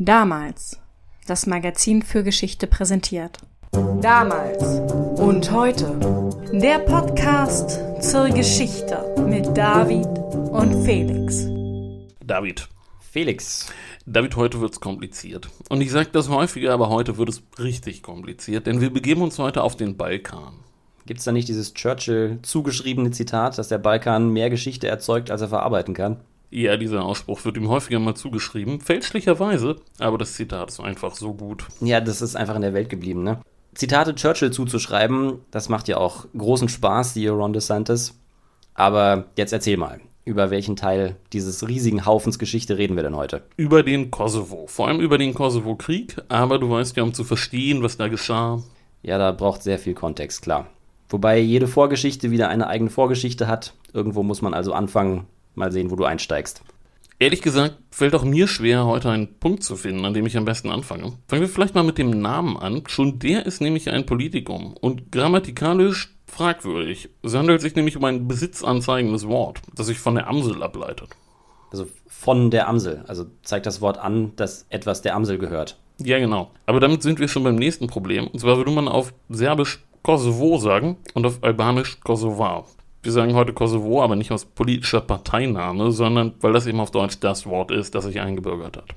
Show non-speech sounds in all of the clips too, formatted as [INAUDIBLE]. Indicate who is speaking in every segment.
Speaker 1: Damals. Das Magazin für Geschichte präsentiert. Damals und heute. Der Podcast zur Geschichte mit David und Felix.
Speaker 2: David.
Speaker 3: Felix.
Speaker 2: David, heute wird's kompliziert. Und ich sage das häufiger, aber heute wird es richtig kompliziert, denn wir begeben uns heute auf den Balkan.
Speaker 3: Gibt es da nicht dieses Churchill zugeschriebene Zitat, dass der Balkan mehr Geschichte erzeugt, als er verarbeiten kann?
Speaker 2: Ja, dieser Ausspruch wird ihm häufiger mal zugeschrieben, fälschlicherweise, aber das Zitat ist einfach so gut.
Speaker 3: Ja, das ist einfach in der Welt geblieben, ne? Zitate Churchill zuzuschreiben, das macht ja auch großen Spaß, die Ron DeSantis. Aber jetzt erzähl mal, über welchen Teil dieses riesigen Haufens Geschichte reden wir denn heute?
Speaker 2: Über den Kosovo, vor allem über den Kosovo-Krieg, aber du weißt ja, um zu verstehen, was da geschah.
Speaker 3: Ja, da braucht sehr viel Kontext, klar. Wobei jede Vorgeschichte wieder eine eigene Vorgeschichte hat. Irgendwo muss man also anfangen, Mal sehen, wo du einsteigst.
Speaker 2: Ehrlich gesagt, fällt auch mir schwer, heute einen Punkt zu finden, an dem ich am besten anfange. Fangen wir vielleicht mal mit dem Namen an. Schon der ist nämlich ein Politikum und grammatikalisch fragwürdig. Es handelt sich nämlich um ein besitzanzeigendes Wort, das sich von der Amsel ableitet.
Speaker 3: Also von der Amsel. Also zeigt das Wort an, dass etwas der Amsel gehört.
Speaker 2: Ja, genau. Aber damit sind wir schon beim nächsten Problem. Und zwar würde man auf Serbisch Kosovo sagen und auf Albanisch Kosovar wir sagen heute Kosovo, aber nicht aus politischer Parteinahme, sondern weil das eben auf Deutsch das Wort ist, das sich eingebürgert hat.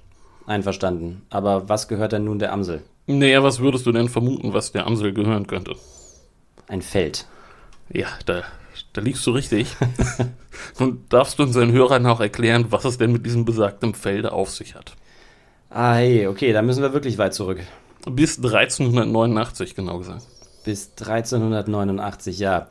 Speaker 3: Einverstanden. Aber was gehört denn nun der Amsel?
Speaker 2: Naja, was würdest du denn vermuten, was der Amsel gehören könnte?
Speaker 3: Ein Feld.
Speaker 2: Ja, da, da liegst du richtig. [LAUGHS] Und darfst du unseren Hörern auch erklären, was es denn mit diesem besagten Felde auf sich hat?
Speaker 3: Ah, hey, okay, da müssen wir wirklich weit zurück.
Speaker 2: Bis 1389, genau gesagt.
Speaker 3: Bis 1389, ja.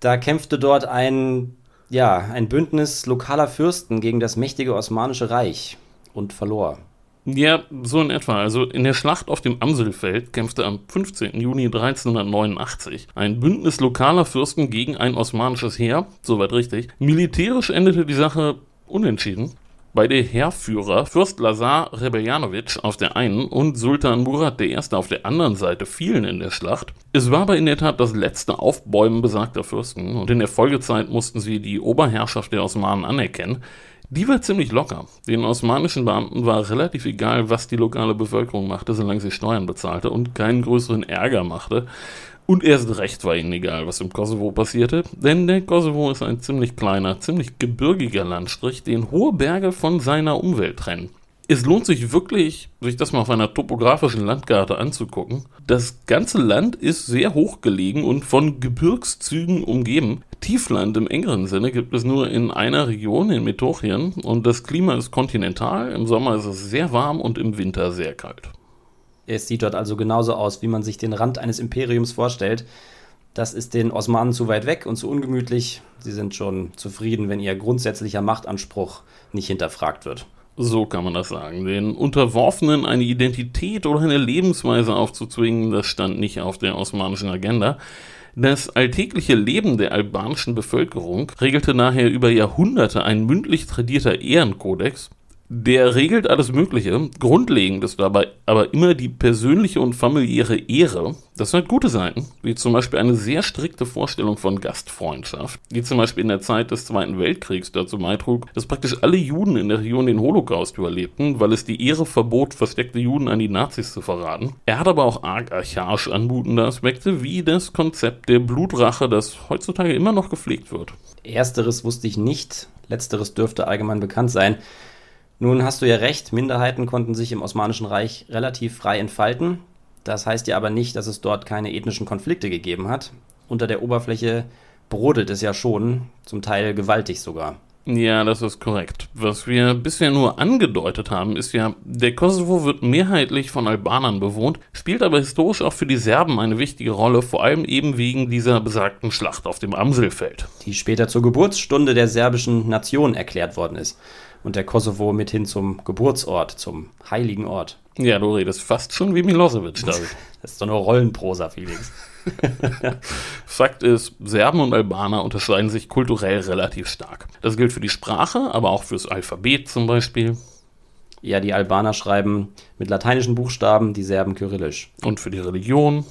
Speaker 3: Da kämpfte dort ein, ja, ein Bündnis lokaler Fürsten gegen das mächtige Osmanische Reich und verlor.
Speaker 2: Ja, so in etwa. Also in der Schlacht auf dem Amselfeld kämpfte am 15. Juni 1389 ein Bündnis lokaler Fürsten gegen ein osmanisches Heer, soweit richtig. Militärisch endete die Sache unentschieden. Beide Heerführer, Fürst Lazar Rebeljanovic auf der einen und Sultan Murat I. auf der anderen Seite fielen in der Schlacht. Es war aber in der Tat das letzte Aufbäumen besagter Fürsten und in der Folgezeit mussten sie die Oberherrschaft der Osmanen anerkennen. Die war ziemlich locker. Den osmanischen Beamten war relativ egal, was die lokale Bevölkerung machte, solange sie Steuern bezahlte und keinen größeren Ärger machte. Und erst recht war ihnen egal, was im Kosovo passierte, denn der Kosovo ist ein ziemlich kleiner, ziemlich gebirgiger Landstrich, den hohe Berge von seiner Umwelt trennen. Es lohnt sich wirklich, sich das mal auf einer topografischen Landkarte anzugucken. Das ganze Land ist sehr hoch gelegen und von Gebirgszügen umgeben. Tiefland im engeren Sinne gibt es nur in einer Region, in Metochien, und das Klima ist kontinental. Im Sommer ist es sehr warm und im Winter sehr kalt.
Speaker 3: Es sieht dort also genauso aus, wie man sich den Rand eines Imperiums vorstellt. Das ist den Osmanen zu weit weg und zu ungemütlich. Sie sind schon zufrieden, wenn ihr grundsätzlicher Machtanspruch nicht hinterfragt wird.
Speaker 2: So kann man das sagen. Den Unterworfenen eine Identität oder eine Lebensweise aufzuzwingen, das stand nicht auf der osmanischen Agenda. Das alltägliche Leben der albanischen Bevölkerung regelte nachher über Jahrhunderte ein mündlich tradierter Ehrenkodex, der regelt alles Mögliche. Grundlegend ist dabei aber immer die persönliche und familiäre Ehre. Das hat gute Seiten, wie zum Beispiel eine sehr strikte Vorstellung von Gastfreundschaft, die zum Beispiel in der Zeit des Zweiten Weltkriegs dazu beitrug, dass praktisch alle Juden in der Region den Holocaust überlebten, weil es die Ehre verbot, versteckte Juden an die Nazis zu verraten. Er hat aber auch arg archaisch anmutende Aspekte, wie das Konzept der Blutrache, das heutzutage immer noch gepflegt wird.
Speaker 3: Ersteres wusste ich nicht, letzteres dürfte allgemein bekannt sein. Nun hast du ja recht, Minderheiten konnten sich im Osmanischen Reich relativ frei entfalten. Das heißt ja aber nicht, dass es dort keine ethnischen Konflikte gegeben hat. Unter der Oberfläche brodelt es ja schon, zum Teil gewaltig sogar.
Speaker 2: Ja, das ist korrekt. Was wir bisher nur angedeutet haben, ist ja, der Kosovo wird mehrheitlich von Albanern bewohnt, spielt aber historisch auch für die Serben eine wichtige Rolle, vor allem eben wegen dieser besagten Schlacht auf dem Amselfeld.
Speaker 3: Die später zur Geburtsstunde der serbischen Nation erklärt worden ist und der Kosovo mithin zum Geburtsort, zum heiligen Ort.
Speaker 2: Ja, du redest fast schon wie Milosevic, David. [LAUGHS]
Speaker 3: das ist doch nur Rollenprosa, Felix. [LAUGHS]
Speaker 2: Fakt ist, Serben und Albaner unterscheiden sich kulturell relativ stark. Das gilt für die Sprache, aber auch fürs Alphabet zum Beispiel.
Speaker 3: Ja, die Albaner schreiben mit lateinischen Buchstaben, die Serben kyrillisch.
Speaker 2: Und für die Religion?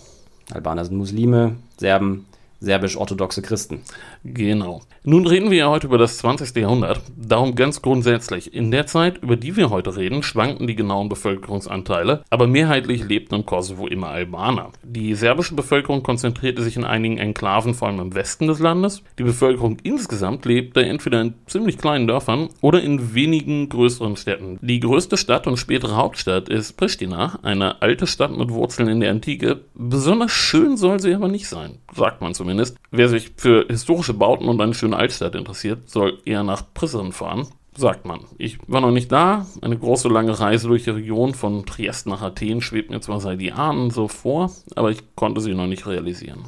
Speaker 3: Albaner sind Muslime, Serben serbisch-orthodoxe Christen.
Speaker 2: Genau. Nun reden wir ja heute über das 20. Jahrhundert. Darum ganz grundsätzlich. In der Zeit, über die wir heute reden, schwanken die genauen Bevölkerungsanteile, aber mehrheitlich lebten im Kosovo immer Albaner. Die serbische Bevölkerung konzentrierte sich in einigen Enklaven, vor allem im Westen des Landes. Die Bevölkerung insgesamt lebte entweder in ziemlich kleinen Dörfern oder in wenigen größeren Städten. Die größte Stadt und spätere Hauptstadt ist Pristina, eine alte Stadt mit Wurzeln in der Antike. Besonders schön soll sie aber nicht sein, sagt man zumindest. Wer sich für historische Bauten und eine schöne Altstadt interessiert, soll eher nach Prizren fahren. Sagt man. Ich war noch nicht da. Eine große lange Reise durch die Region von Triest nach Athen schwebt mir zwar seit Jahren so vor, aber ich konnte sie noch nicht realisieren.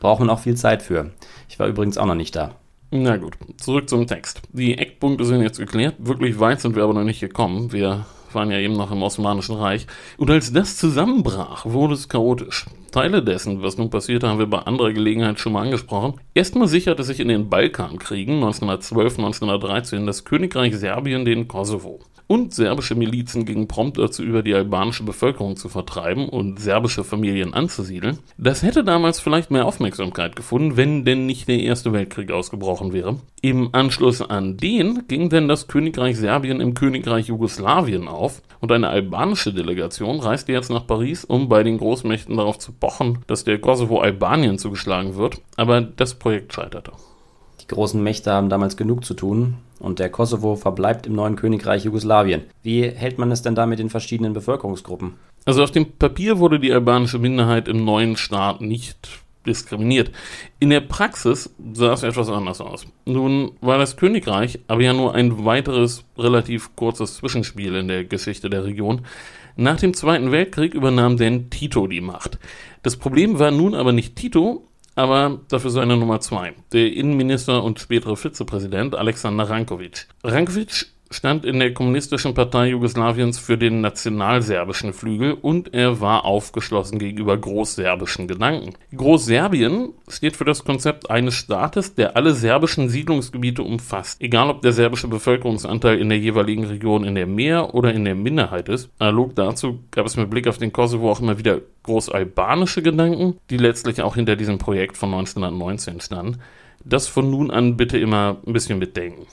Speaker 3: Braucht man auch viel Zeit für. Ich war übrigens auch noch nicht da.
Speaker 2: Na gut, zurück zum Text. Die Eckpunkte sind jetzt geklärt. Wirklich weit sind wir aber noch nicht gekommen. Wir waren ja eben noch im Osmanischen Reich. Und als das zusammenbrach, wurde es chaotisch. Teile dessen, was nun passierte, haben wir bei anderer Gelegenheit schon mal angesprochen. Erstmal sicherte sich in den Balkankriegen 1912, 1913 das Königreich Serbien den Kosovo und serbische Milizen gingen prompt dazu über, die albanische Bevölkerung zu vertreiben und serbische Familien anzusiedeln. Das hätte damals vielleicht mehr Aufmerksamkeit gefunden, wenn denn nicht der Erste Weltkrieg ausgebrochen wäre. Im Anschluss an den ging denn das Königreich Serbien im Königreich Jugoslawien auf und eine albanische Delegation reiste jetzt nach Paris, um bei den Großmächten darauf zu pochen, dass der Kosovo Albanien zugeschlagen wird, aber das Projekt scheiterte.
Speaker 3: Die großen Mächte haben damals genug zu tun und der Kosovo verbleibt im neuen Königreich Jugoslawien. Wie hält man es denn da mit den verschiedenen Bevölkerungsgruppen?
Speaker 2: Also auf dem Papier wurde die albanische Minderheit im neuen Staat nicht diskriminiert. In der Praxis sah es etwas anders aus. Nun war das Königreich aber ja nur ein weiteres relativ kurzes Zwischenspiel in der Geschichte der Region. Nach dem Zweiten Weltkrieg übernahm denn Tito die Macht. Das Problem war nun aber nicht Tito, aber dafür seine Nummer zwei, der Innenminister und spätere Vizepräsident Alexander Rankovic. Rankovic stand in der Kommunistischen Partei Jugoslawiens für den nationalserbischen Flügel und er war aufgeschlossen gegenüber großserbischen Gedanken. Großserbien steht für das Konzept eines Staates, der alle serbischen Siedlungsgebiete umfasst, egal ob der serbische Bevölkerungsanteil in der jeweiligen Region in der Mehr- oder in der Minderheit ist. Analog dazu gab es mit Blick auf den Kosovo auch immer wieder großalbanische Gedanken, die letztlich auch hinter diesem Projekt von 1919 standen. Das von nun an bitte immer ein bisschen mitdenken.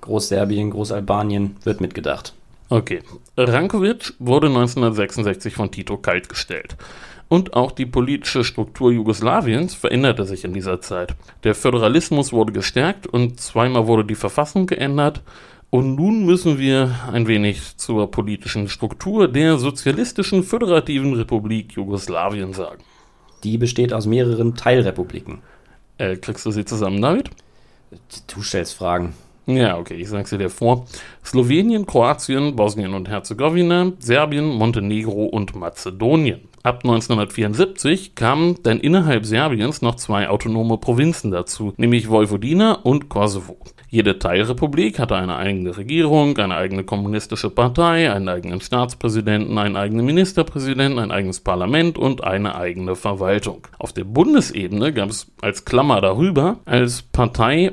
Speaker 3: Großserbien, Großalbanien wird mitgedacht.
Speaker 2: Okay. Rankovic wurde 1966 von Tito kaltgestellt. Und auch die politische Struktur Jugoslawiens veränderte sich in dieser Zeit. Der Föderalismus wurde gestärkt und zweimal wurde die Verfassung geändert. Und nun müssen wir ein wenig zur politischen Struktur der Sozialistischen Föderativen Republik Jugoslawien sagen.
Speaker 3: Die besteht aus mehreren Teilrepubliken.
Speaker 2: Äh, kriegst du sie zusammen, David?
Speaker 3: Du stellst Fragen.
Speaker 2: Ja, okay, ich sag's dir vor. Slowenien, Kroatien, Bosnien und Herzegowina, Serbien, Montenegro und Mazedonien. Ab 1974 kamen dann innerhalb Serbiens noch zwei autonome Provinzen dazu, nämlich Vojvodina und Kosovo. Jede Teilrepublik hatte eine eigene Regierung, eine eigene kommunistische Partei, einen eigenen Staatspräsidenten, einen eigenen Ministerpräsidenten, ein eigenes Parlament und eine eigene Verwaltung. Auf der Bundesebene gab es als Klammer darüber als Partei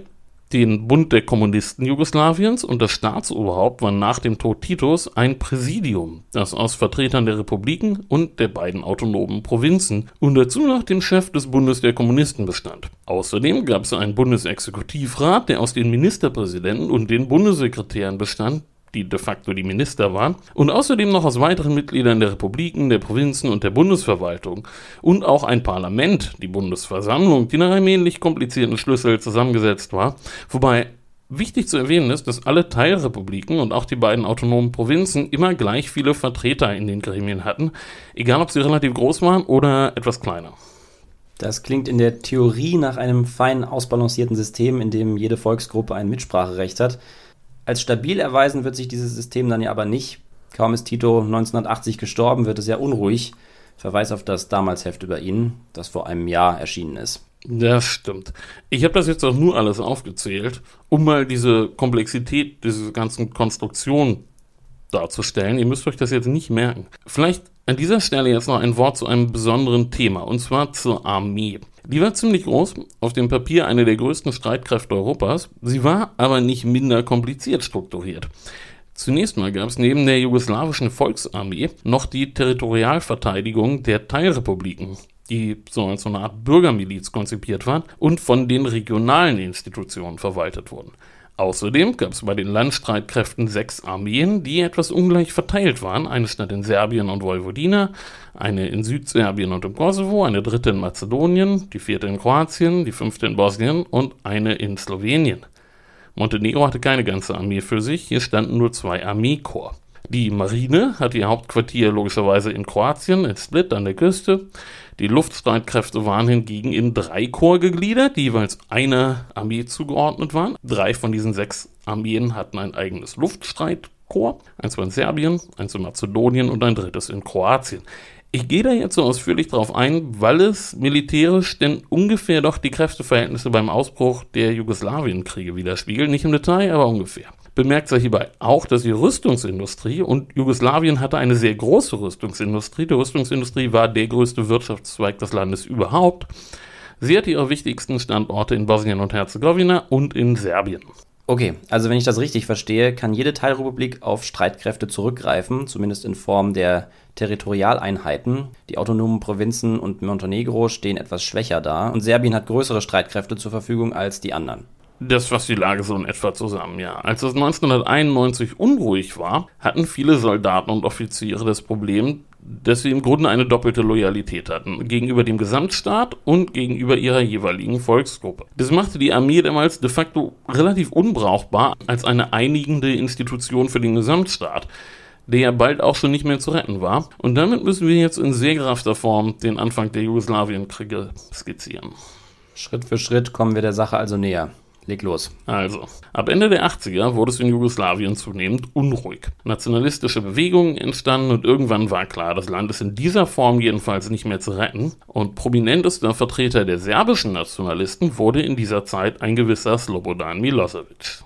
Speaker 2: den Bund der Kommunisten Jugoslawiens und das Staatsoberhaupt war nach dem Tod Titos ein Präsidium, das aus Vertretern der Republiken und der beiden autonomen Provinzen und dazu noch dem Chef des Bundes der Kommunisten bestand. Außerdem gab es einen Bundesexekutivrat, der aus den Ministerpräsidenten und den Bundessekretären bestand, die de facto die Minister waren, und außerdem noch aus weiteren Mitgliedern der Republiken, der Provinzen und der Bundesverwaltung und auch ein Parlament, die Bundesversammlung, die nach einem ähnlich komplizierten Schlüssel zusammengesetzt war, wobei Wichtig zu erwähnen ist, dass alle Teilrepubliken und auch die beiden autonomen Provinzen immer gleich viele Vertreter in den Gremien hatten, egal ob sie relativ groß waren oder etwas kleiner.
Speaker 3: Das klingt in der Theorie nach einem fein ausbalancierten System, in dem jede Volksgruppe ein Mitspracherecht hat. Als stabil erweisen wird sich dieses System dann ja aber nicht. Kaum ist Tito 1980 gestorben, wird es ja unruhig. Verweis auf das damals Heft über ihn, das vor einem Jahr erschienen ist.
Speaker 2: Das stimmt. Ich habe das jetzt auch nur alles aufgezählt, um mal diese Komplexität diese ganzen Konstruktionen darzustellen. Ihr müsst euch das jetzt nicht merken. Vielleicht an dieser Stelle jetzt noch ein Wort zu einem besonderen Thema, und zwar zur Armee. Die war ziemlich groß, auf dem Papier eine der größten Streitkräfte Europas, sie war aber nicht minder kompliziert strukturiert. Zunächst mal gab es neben der jugoslawischen Volksarmee noch die Territorialverteidigung der Teilrepubliken. die so als so eine Art Bürgermiliz konzipiert waren und von den regionalen Institutionen verwaltet wurden. Außerdem gab es bei den Landstreitkräften sechs Armeen, die etwas ungleich verteilt waren. Eine stand in Serbien und Vojvodina, eine in Südserbien und im Kosovo, eine dritte in Mazedonien, die vierte in Kroatien, die fünfte in Bosnien und eine in Slowenien. Montenegro hatte keine ganze Armee für sich, hier standen nur zwei Armeekorps. Die Marine hat ihr Hauptquartier logischerweise in Kroatien, in Split an der Küste. Die Luftstreitkräfte waren hingegen in drei Korps gegliedert, die jeweils einer Armee zugeordnet waren. Drei von diesen sechs Armeen hatten ein eigenes Luftstreitkorps. Eins war in Serbien, eins in Mazedonien und ein drittes in Kroatien. Ich gehe da jetzt so ausführlich drauf ein, weil es militärisch denn ungefähr doch die Kräfteverhältnisse beim Ausbruch der Jugoslawienkriege widerspiegelt. Nicht im Detail, aber ungefähr. Bemerkt sei hierbei auch, dass die Rüstungsindustrie und Jugoslawien hatte eine sehr große Rüstungsindustrie. Die Rüstungsindustrie war der größte Wirtschaftszweig des Landes überhaupt. Sie hatte ihre wichtigsten Standorte in Bosnien und Herzegowina und in Serbien.
Speaker 3: Okay, also wenn ich das richtig verstehe, kann jede Teilrepublik auf Streitkräfte zurückgreifen, zumindest in Form der Territorialeinheiten. Die autonomen Provinzen und Montenegro stehen etwas schwächer da und Serbien hat größere Streitkräfte zur Verfügung als die anderen.
Speaker 2: Das fasst die Lage so in etwa zusammen, ja. Als es 1991 unruhig war, hatten viele Soldaten und Offiziere das Problem, dass sie im Grunde eine doppelte Loyalität hatten, gegenüber dem Gesamtstaat und gegenüber ihrer jeweiligen Volksgruppe. Das machte die Armee damals de facto relativ unbrauchbar als eine einigende Institution für den Gesamtstaat, der ja bald auch schon nicht mehr zu retten war. Und damit müssen wir jetzt in segerhafter Form den Anfang der Jugoslawienkriege skizzieren.
Speaker 3: Schritt für Schritt kommen wir der Sache also näher. Leg los.
Speaker 2: Also, ab Ende der 80er wurde es in Jugoslawien zunehmend unruhig. Nationalistische Bewegungen entstanden und irgendwann war klar, das Land ist in dieser Form jedenfalls nicht mehr zu retten. Und prominentester Vertreter der serbischen Nationalisten wurde in dieser Zeit ein gewisser Slobodan Milosevic.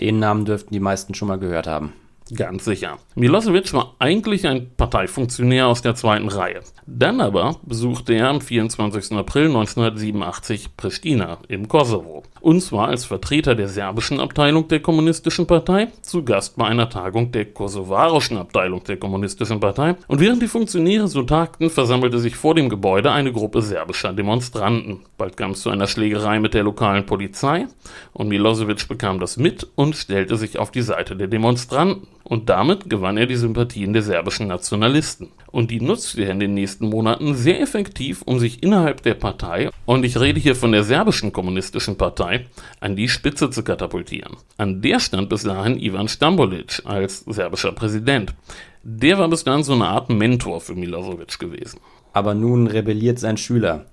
Speaker 3: Den Namen dürften die meisten schon mal gehört haben.
Speaker 2: Ganz sicher. Milosevic war eigentlich ein Parteifunktionär aus der zweiten Reihe. Dann aber besuchte er am 24. April 1987 Pristina im Kosovo. Und zwar als Vertreter der serbischen Abteilung der Kommunistischen Partei, zu Gast bei einer Tagung der kosovarischen Abteilung der Kommunistischen Partei. Und während die Funktionäre so tagten, versammelte sich vor dem Gebäude eine Gruppe serbischer Demonstranten. Bald kam es zu einer Schlägerei mit der lokalen Polizei und Milosevic bekam das mit und stellte sich auf die Seite der Demonstranten. Und damit gewann er die Sympathien der serbischen Nationalisten. Und die nutzte er in den nächsten Monaten sehr effektiv, um sich innerhalb der Partei, und ich rede hier von der serbischen kommunistischen Partei, an die Spitze zu katapultieren. An der stand bis dahin Ivan Stambolic als serbischer Präsident. Der war bis dahin so eine Art Mentor für Milosevic gewesen.
Speaker 3: Aber nun rebelliert sein Schüler.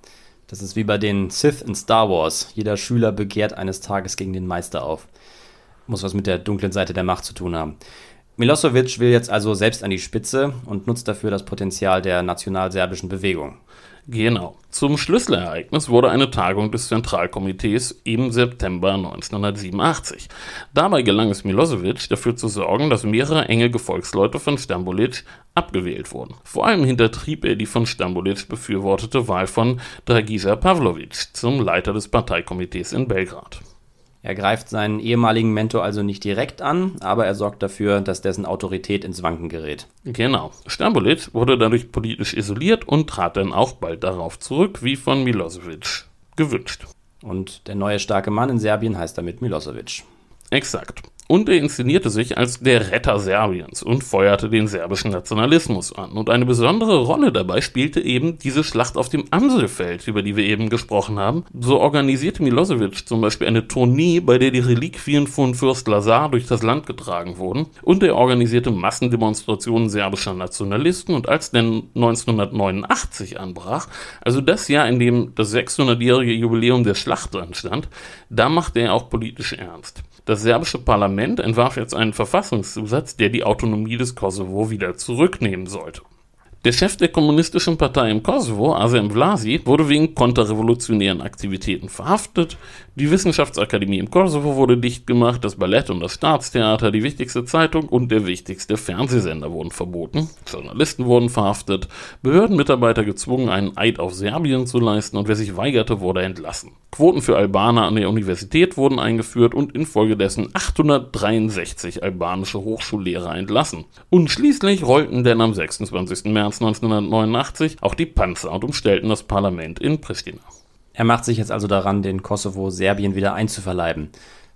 Speaker 3: Das ist wie bei den Sith in Star Wars. Jeder Schüler begehrt eines Tages gegen den Meister auf. Muss was mit der dunklen Seite der Macht zu tun haben. Milosevic will jetzt also selbst an die Spitze und nutzt dafür das Potenzial der nationalserbischen Bewegung.
Speaker 2: Genau. Zum Schlüsselereignis wurde eine Tagung des Zentralkomitees im September 1987. Dabei gelang es Milosevic, dafür zu sorgen, dass mehrere enge Gefolgsleute von Stambolic abgewählt wurden. Vor allem hintertrieb er die von Stambolic befürwortete Wahl von Dragisa Pavlovic zum Leiter des Parteikomitees in Belgrad.
Speaker 3: Er greift seinen ehemaligen Mentor also nicht direkt an, aber er sorgt dafür, dass dessen Autorität ins Wanken gerät.
Speaker 2: Genau. Stambolic wurde dadurch politisch isoliert und trat dann auch bald darauf zurück, wie von Milosevic gewünscht.
Speaker 3: Und der neue starke Mann in Serbien heißt damit Milosevic.
Speaker 2: Exakt und er inszenierte sich als der Retter Serbiens und feuerte den serbischen Nationalismus an. Und eine besondere Rolle dabei spielte eben diese Schlacht auf dem Amselfeld, über die wir eben gesprochen haben. So organisierte Milosevic zum Beispiel eine Tournee, bei der die Reliquien von Fürst Lazar durch das Land getragen wurden. Und er organisierte Massendemonstrationen serbischer Nationalisten. Und als dann 1989 anbrach, also das Jahr, in dem das 600-jährige Jubiläum der Schlacht anstand, da machte er auch politisch ernst. Das serbische Parlament entwarf jetzt einen Verfassungszusatz, der die Autonomie des Kosovo wieder zurücknehmen sollte. Der Chef der kommunistischen Partei im Kosovo, Asem Vlasi, wurde wegen konterrevolutionären Aktivitäten verhaftet. Die Wissenschaftsakademie im Kosovo wurde dicht gemacht, das Ballett und das Staatstheater, die wichtigste Zeitung und der wichtigste Fernsehsender wurden verboten. Journalisten wurden verhaftet, Behördenmitarbeiter gezwungen, einen Eid auf Serbien zu leisten und wer sich weigerte, wurde entlassen. Quoten für Albaner an der Universität wurden eingeführt und infolgedessen 863 albanische Hochschullehrer entlassen. Und schließlich rollten denn am 26. März März 1989 auch die Panzer und umstellten das Parlament in Pristina.
Speaker 3: Er macht sich jetzt also daran, den Kosovo Serbien wieder einzuverleiben,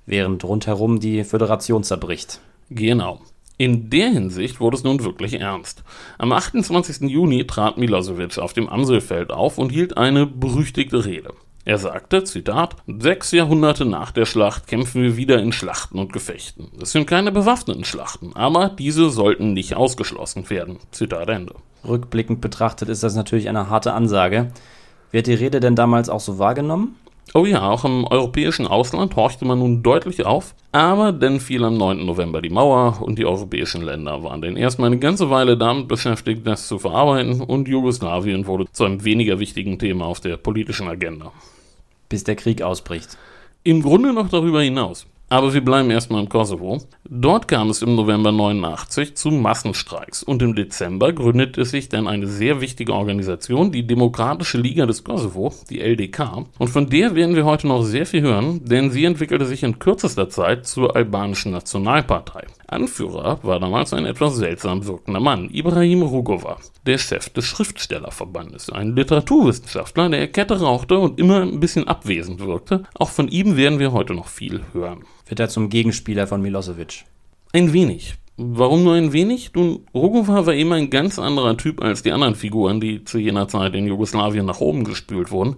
Speaker 3: während rundherum die Föderation zerbricht.
Speaker 2: Genau. In der Hinsicht wurde es nun wirklich ernst. Am 28. Juni trat Milosevic auf dem Amselfeld auf und hielt eine berüchtigte Rede. Er sagte, Zitat, sechs Jahrhunderte nach der Schlacht kämpfen wir wieder in Schlachten und Gefechten. Es sind keine bewaffneten Schlachten, aber diese sollten nicht ausgeschlossen werden. Zitat Ende.
Speaker 3: Rückblickend betrachtet ist das natürlich eine harte Ansage. Wird die Rede denn damals auch so wahrgenommen?
Speaker 2: Oh ja, auch im europäischen Ausland horchte man nun deutlich auf, aber dann fiel am 9. November die Mauer und die europäischen Länder waren dann erstmal eine ganze Weile damit beschäftigt, das zu verarbeiten und Jugoslawien wurde zu einem weniger wichtigen Thema auf der politischen Agenda.
Speaker 3: Bis der Krieg ausbricht.
Speaker 2: Im Grunde noch darüber hinaus. Aber wir bleiben erstmal im Kosovo. Dort kam es im November 89 zu Massenstreiks und im Dezember gründete sich dann eine sehr wichtige Organisation, die Demokratische Liga des Kosovo, die LDK. Und von der werden wir heute noch sehr viel hören, denn sie entwickelte sich in kürzester Zeit zur albanischen Nationalpartei. Anführer war damals ein etwas seltsam wirkender Mann, Ibrahim Rugova, der Chef des Schriftstellerverbandes, ein Literaturwissenschaftler, der Kette rauchte und immer ein bisschen abwesend wirkte. Auch von ihm werden wir heute noch viel hören.
Speaker 3: Wird er zum Gegenspieler von Milosevic?
Speaker 2: Ein wenig. Warum nur ein wenig? Nun, Rugova war immer ein ganz anderer Typ als die anderen Figuren, die zu jener Zeit in Jugoslawien nach oben gespült wurden.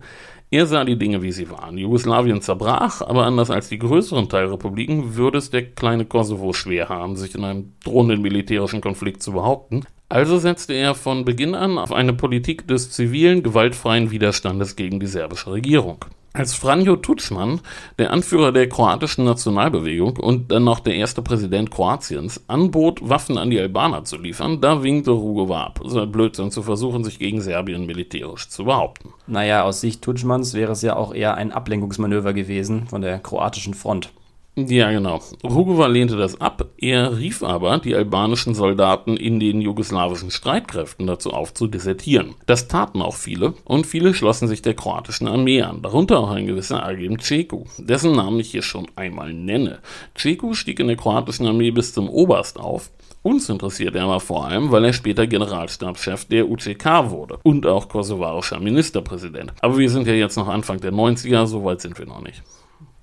Speaker 2: Er sah die Dinge, wie sie waren. Jugoslawien zerbrach, aber anders als die größeren Teilrepubliken würde es der kleine Kosovo schwer haben, sich in einem drohenden militärischen Konflikt zu behaupten. Also setzte er von Beginn an auf eine Politik des zivilen, gewaltfreien Widerstandes gegen die serbische Regierung. Als Franjo Tuđman, der Anführer der kroatischen Nationalbewegung und dann noch der erste Präsident Kroatiens, anbot, Waffen an die Albaner zu liefern, da winkte Rugova ab. So ein Blödsinn zu versuchen, sich gegen Serbien militärisch zu behaupten.
Speaker 3: Naja, aus Sicht Tuđmans wäre es ja auch eher ein Ablenkungsmanöver gewesen von der kroatischen Front.
Speaker 2: Ja, genau. Rugova lehnte das ab. Er rief aber die albanischen Soldaten in den jugoslawischen Streitkräften dazu auf, zu desertieren. Das taten auch viele und viele schlossen sich der kroatischen Armee an, darunter auch ein gewisser Agim Ceku, dessen Namen ich hier schon einmal nenne. Ceku stieg in der kroatischen Armee bis zum Oberst auf uns interessiert er aber vor allem, weil er später Generalstabschef der UCK wurde und auch kosovarischer Ministerpräsident. Aber wir sind ja jetzt noch Anfang der 90er, so weit sind wir noch nicht.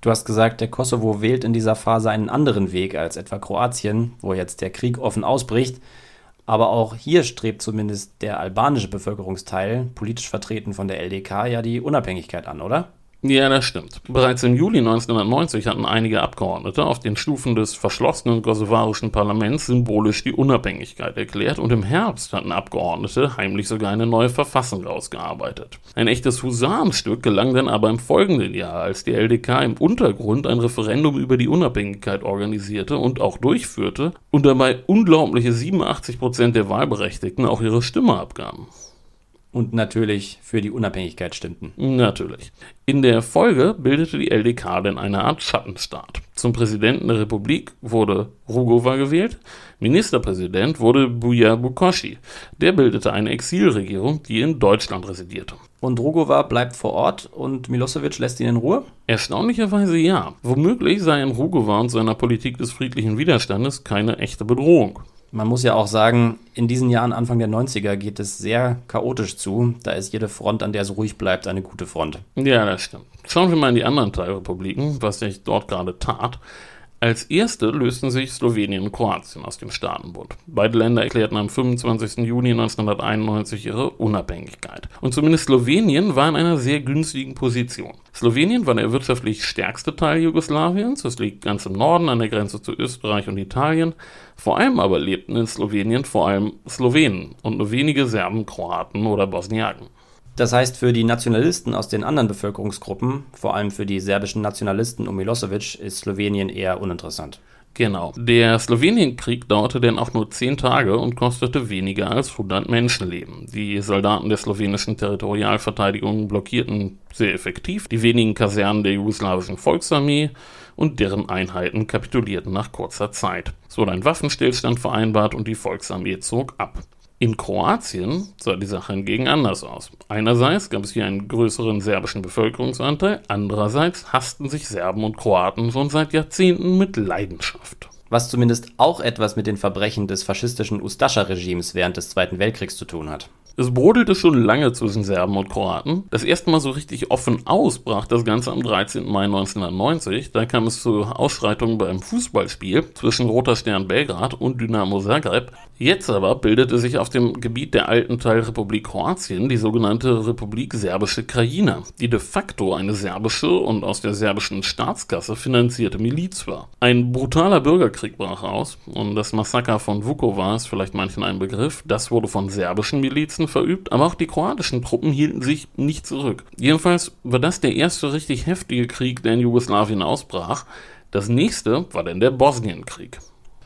Speaker 3: Du hast gesagt, der Kosovo wählt in dieser Phase einen anderen Weg als etwa Kroatien, wo jetzt der Krieg offen ausbricht. Aber auch hier strebt zumindest der albanische Bevölkerungsteil, politisch vertreten von der LDK, ja die Unabhängigkeit an, oder?
Speaker 2: Ja, das stimmt. Bereits im Juli 1990 hatten einige Abgeordnete auf den Stufen des verschlossenen kosovarischen Parlaments symbolisch die Unabhängigkeit erklärt und im Herbst hatten Abgeordnete heimlich sogar eine neue Verfassung ausgearbeitet. Ein echtes Husarenstück gelang dann aber im folgenden Jahr, als die LDK im Untergrund ein Referendum über die Unabhängigkeit organisierte und auch durchführte und dabei unglaubliche 87 Prozent der Wahlberechtigten auch ihre Stimme abgaben
Speaker 3: und natürlich für die Unabhängigkeit stimmten.
Speaker 2: Natürlich. In der Folge bildete die LDK dann eine Art Schattenstaat. Zum Präsidenten der Republik wurde Rugova gewählt, Ministerpräsident wurde Buja Bukoshi. Der bildete eine Exilregierung, die in Deutschland residierte.
Speaker 3: Und Rugova bleibt vor Ort und Milosevic lässt ihn in Ruhe?
Speaker 2: Erstaunlicherweise ja. Womöglich sei in Rugova und seiner Politik des friedlichen Widerstandes keine echte Bedrohung.
Speaker 3: Man muss ja auch sagen, in diesen Jahren Anfang der 90er geht es sehr chaotisch zu. Da ist jede Front, an der es ruhig bleibt, eine gute Front.
Speaker 2: Ja, das stimmt. Schauen wir mal in die anderen Teilrepubliken, was sich dort gerade tat. Als erste lösten sich Slowenien und Kroatien aus dem Staatenbund. Beide Länder erklärten am 25. Juni 1991 ihre Unabhängigkeit. Und zumindest Slowenien war in einer sehr günstigen Position. Slowenien war der wirtschaftlich stärkste Teil Jugoslawiens. Es liegt ganz im Norden an der Grenze zu Österreich und Italien. Vor allem aber lebten in Slowenien vor allem Slowenen und nur wenige Serben, Kroaten oder Bosniaken.
Speaker 3: Das heißt, für die Nationalisten aus den anderen Bevölkerungsgruppen, vor allem für die serbischen Nationalisten um Milosevic, ist Slowenien eher uninteressant.
Speaker 2: Genau. Der Slowenienkrieg dauerte denn auch nur zehn Tage und kostete weniger als 100 Menschenleben. Die Soldaten der slowenischen Territorialverteidigung blockierten sehr effektiv die wenigen Kasernen der jugoslawischen Volksarmee und deren Einheiten kapitulierten nach kurzer Zeit. Es wurde ein Waffenstillstand vereinbart und die Volksarmee zog ab. In Kroatien sah die Sache hingegen anders aus. Einerseits gab es hier einen größeren serbischen Bevölkerungsanteil, andererseits hassten sich Serben und Kroaten schon seit Jahrzehnten mit Leidenschaft.
Speaker 3: Was zumindest auch etwas mit den Verbrechen des faschistischen Ustascha-Regimes während des Zweiten Weltkriegs zu tun hat.
Speaker 2: Es brodelte schon lange zwischen Serben und Kroaten. Das erste Mal so richtig offen aus brach das Ganze am 13. Mai 1990. Da kam es zu Ausschreitungen beim Fußballspiel zwischen Roter Stern Belgrad und Dynamo Zagreb. Jetzt aber bildete sich auf dem Gebiet der alten Teilrepublik Kroatien die sogenannte Republik Serbische Krajina, die de facto eine serbische und aus der serbischen Staatskasse finanzierte Miliz war. Ein brutaler Bürgerkrieg brach aus und das Massaker von Vukovar ist vielleicht manchen ein Begriff. Das wurde von serbischen Milizen verübt, aber auch die kroatischen Truppen hielten sich nicht zurück. Jedenfalls war das der erste richtig heftige Krieg, der in Jugoslawien ausbrach. Das nächste war dann der Bosnienkrieg.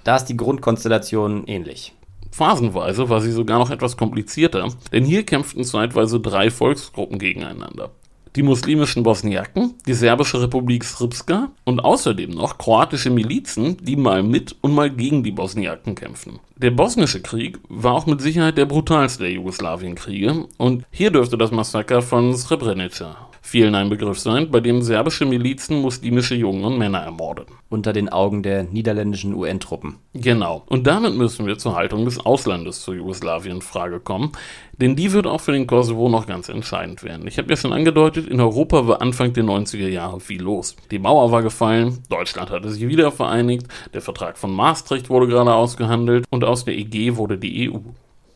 Speaker 3: Da ist die Grundkonstellation ähnlich.
Speaker 2: Phasenweise war sie sogar noch etwas komplizierter, denn hier kämpften zeitweise drei Volksgruppen gegeneinander die muslimischen Bosniaken, die serbische Republik Srpska und außerdem noch kroatische Milizen, die mal mit und mal gegen die Bosniaken kämpfen. Der bosnische Krieg war auch mit Sicherheit der brutalste der Jugoslawienkriege und hier dürfte das Massaker von Srebrenica vielen ein Begriff sein, bei dem serbische Milizen muslimische Jungen und Männer ermordeten.
Speaker 3: Unter den Augen der niederländischen UN-Truppen.
Speaker 2: Genau. Und damit müssen wir zur Haltung des Auslandes zu Jugoslawien in Frage kommen, denn die wird auch für den Kosovo noch ganz entscheidend werden. Ich habe ja schon angedeutet, in Europa war Anfang der 90er Jahre viel los. Die Mauer war gefallen, Deutschland hatte sich wieder vereinigt, der Vertrag von Maastricht wurde gerade ausgehandelt und aus der EG wurde die EU.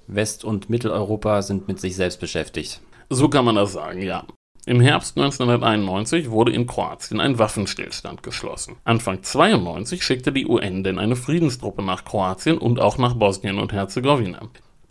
Speaker 3: West- und Mitteleuropa sind mit sich selbst beschäftigt.
Speaker 2: So kann man das sagen, ja. Im Herbst 1991 wurde in Kroatien ein Waffenstillstand geschlossen. Anfang 92 schickte die UN denn eine Friedenstruppe nach Kroatien und auch nach Bosnien und Herzegowina.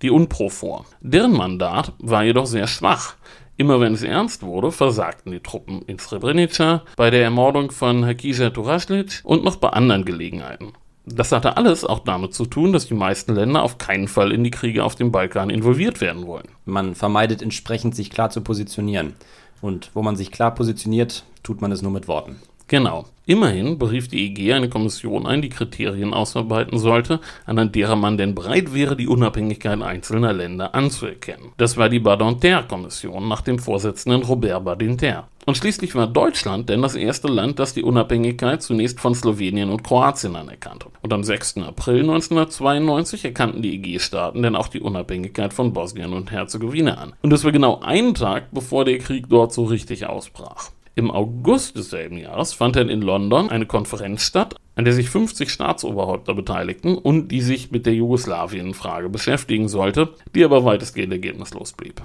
Speaker 2: Die UNPRO Deren Mandat war jedoch sehr schwach. Immer wenn es ernst wurde, versagten die Truppen in Srebrenica, bei der Ermordung von Hakija Turaslic und noch bei anderen Gelegenheiten. Das hatte alles auch damit zu tun, dass die meisten Länder auf keinen Fall in die Kriege auf dem Balkan involviert werden wollen.
Speaker 3: Man vermeidet entsprechend, sich klar zu positionieren. Und wo man sich klar positioniert, tut man es nur mit Worten.
Speaker 2: Genau. Immerhin berief die EG eine Kommission ein, die Kriterien ausarbeiten sollte, anhand derer man denn bereit wäre, die Unabhängigkeit einzelner Länder anzuerkennen. Das war die Badinter-Kommission nach dem Vorsitzenden Robert Badinter. Und schließlich war Deutschland denn das erste Land, das die Unabhängigkeit zunächst von Slowenien und Kroatien anerkannte. Und am 6. April 1992 erkannten die EG-Staaten denn auch die Unabhängigkeit von Bosnien und Herzegowina an. Und das war genau einen Tag, bevor der Krieg dort so richtig ausbrach. Im August desselben Jahres fand dann in London eine Konferenz statt, an der sich 50 Staatsoberhäupter beteiligten und die sich mit der Jugoslawien-Frage beschäftigen sollte, die aber weitestgehend ergebnislos blieb.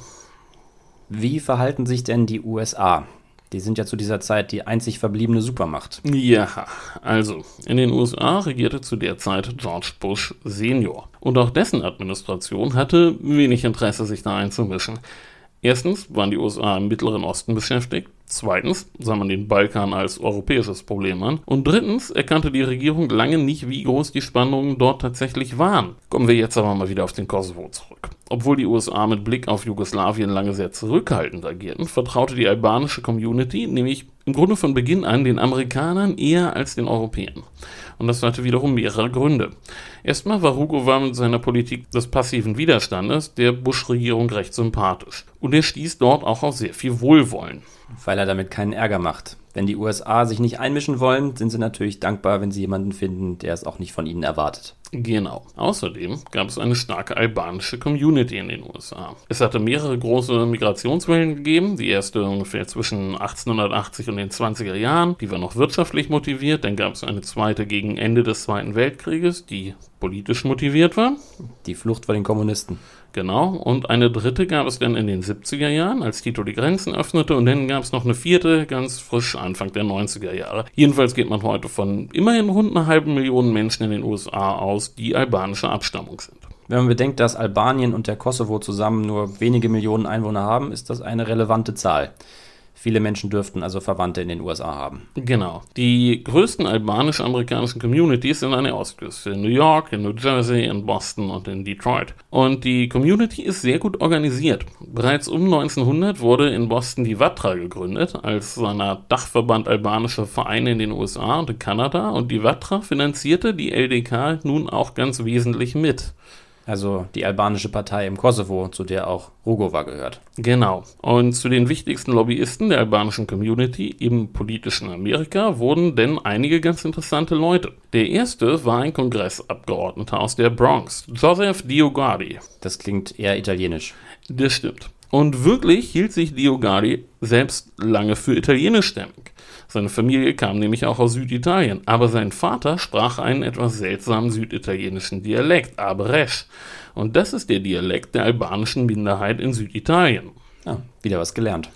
Speaker 3: Wie verhalten sich denn die USA? Die sind ja zu dieser Zeit die einzig verbliebene Supermacht.
Speaker 2: Ja, also, in den USA regierte zu der Zeit George Bush Senior. Und auch dessen Administration hatte wenig Interesse, sich da einzumischen. Erstens waren die USA im Mittleren Osten beschäftigt, zweitens sah man den Balkan als europäisches Problem an und drittens erkannte die Regierung lange nicht, wie groß die Spannungen dort tatsächlich waren. Kommen wir jetzt aber mal wieder auf den Kosovo zurück. Obwohl die USA mit Blick auf Jugoslawien lange sehr zurückhaltend agierten, vertraute die albanische Community nämlich im Grunde von Beginn an den Amerikanern eher als den Europäern. Und das hatte wiederum mehrere Gründe. Erstmal war Hugo war mit seiner Politik des passiven Widerstandes der Bush-Regierung recht sympathisch. Und er stieß dort auch auf sehr viel Wohlwollen.
Speaker 3: Weil er damit keinen Ärger macht. Wenn die USA sich nicht einmischen wollen, sind sie natürlich dankbar, wenn sie jemanden finden, der es auch nicht von ihnen erwartet.
Speaker 2: Genau. Außerdem gab es eine starke albanische Community in den USA. Es hatte mehrere große Migrationswellen gegeben. Die erste ungefähr zwischen 1880 und den 20er Jahren. Die war noch wirtschaftlich motiviert. Dann gab es eine zweite gegen Ende des Zweiten Weltkrieges, die politisch motiviert war.
Speaker 3: Die Flucht vor den Kommunisten.
Speaker 2: Genau. Und eine dritte gab es dann in den 70er Jahren, als Tito die Grenzen öffnete. Und dann gab es noch eine vierte, ganz frisch Anfang der 90er Jahre. Jedenfalls geht man heute von immerhin rund einer halben Million Menschen in den USA aus, die albanischer Abstammung sind.
Speaker 3: Wenn man bedenkt, dass Albanien und der Kosovo zusammen nur wenige Millionen Einwohner haben, ist das eine relevante Zahl. Viele Menschen dürften also Verwandte in den USA haben.
Speaker 2: Genau. Die größten albanisch-amerikanischen Communities sind an der Ostküste. In New York, in New Jersey, in Boston und in Detroit. Und die Community ist sehr gut organisiert. Bereits um 1900 wurde in Boston die WATRA gegründet, als einer Dachverband albanischer Vereine in den USA und in Kanada. Und die WATRA finanzierte die LDK nun auch ganz wesentlich mit.
Speaker 3: Also die albanische Partei im Kosovo, zu der auch Rugova gehört.
Speaker 2: Genau. Und zu den wichtigsten Lobbyisten der albanischen Community im politischen Amerika wurden denn einige ganz interessante Leute. Der erste war ein Kongressabgeordneter aus der Bronx, Joseph Diogardi.
Speaker 3: Das klingt eher italienisch.
Speaker 2: Das stimmt. Und wirklich hielt sich Diogardi selbst lange für italienischstämmig. Seine Familie kam nämlich auch aus Süditalien, aber sein Vater sprach einen etwas seltsamen süditalienischen Dialekt, Abresch. Und das ist der Dialekt der albanischen Minderheit in Süditalien.
Speaker 3: Ja, wieder was gelernt.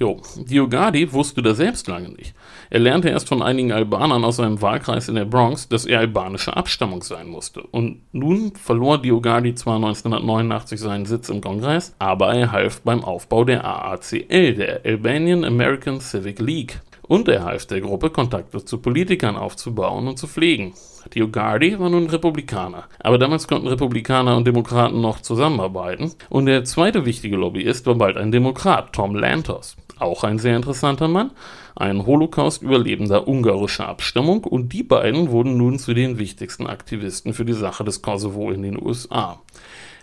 Speaker 2: Jo, Diogardi wusste das selbst lange nicht. Er lernte erst von einigen Albanern aus seinem Wahlkreis in der Bronx, dass er albanischer Abstammung sein musste. Und nun verlor Diogardi zwar 1989 seinen Sitz im Kongress, aber er half beim Aufbau der AACL, der Albanian American Civic League. Und er half der Gruppe, Kontakte zu Politikern aufzubauen und zu pflegen. Diogardi war nun Republikaner, aber damals konnten Republikaner und Demokraten noch zusammenarbeiten. Und der zweite wichtige Lobbyist war bald ein Demokrat, Tom Lantos. Auch ein sehr interessanter Mann, ein Holocaust-Überlebender ungarischer Abstammung und die beiden wurden nun zu den wichtigsten Aktivisten für die Sache des Kosovo in den USA.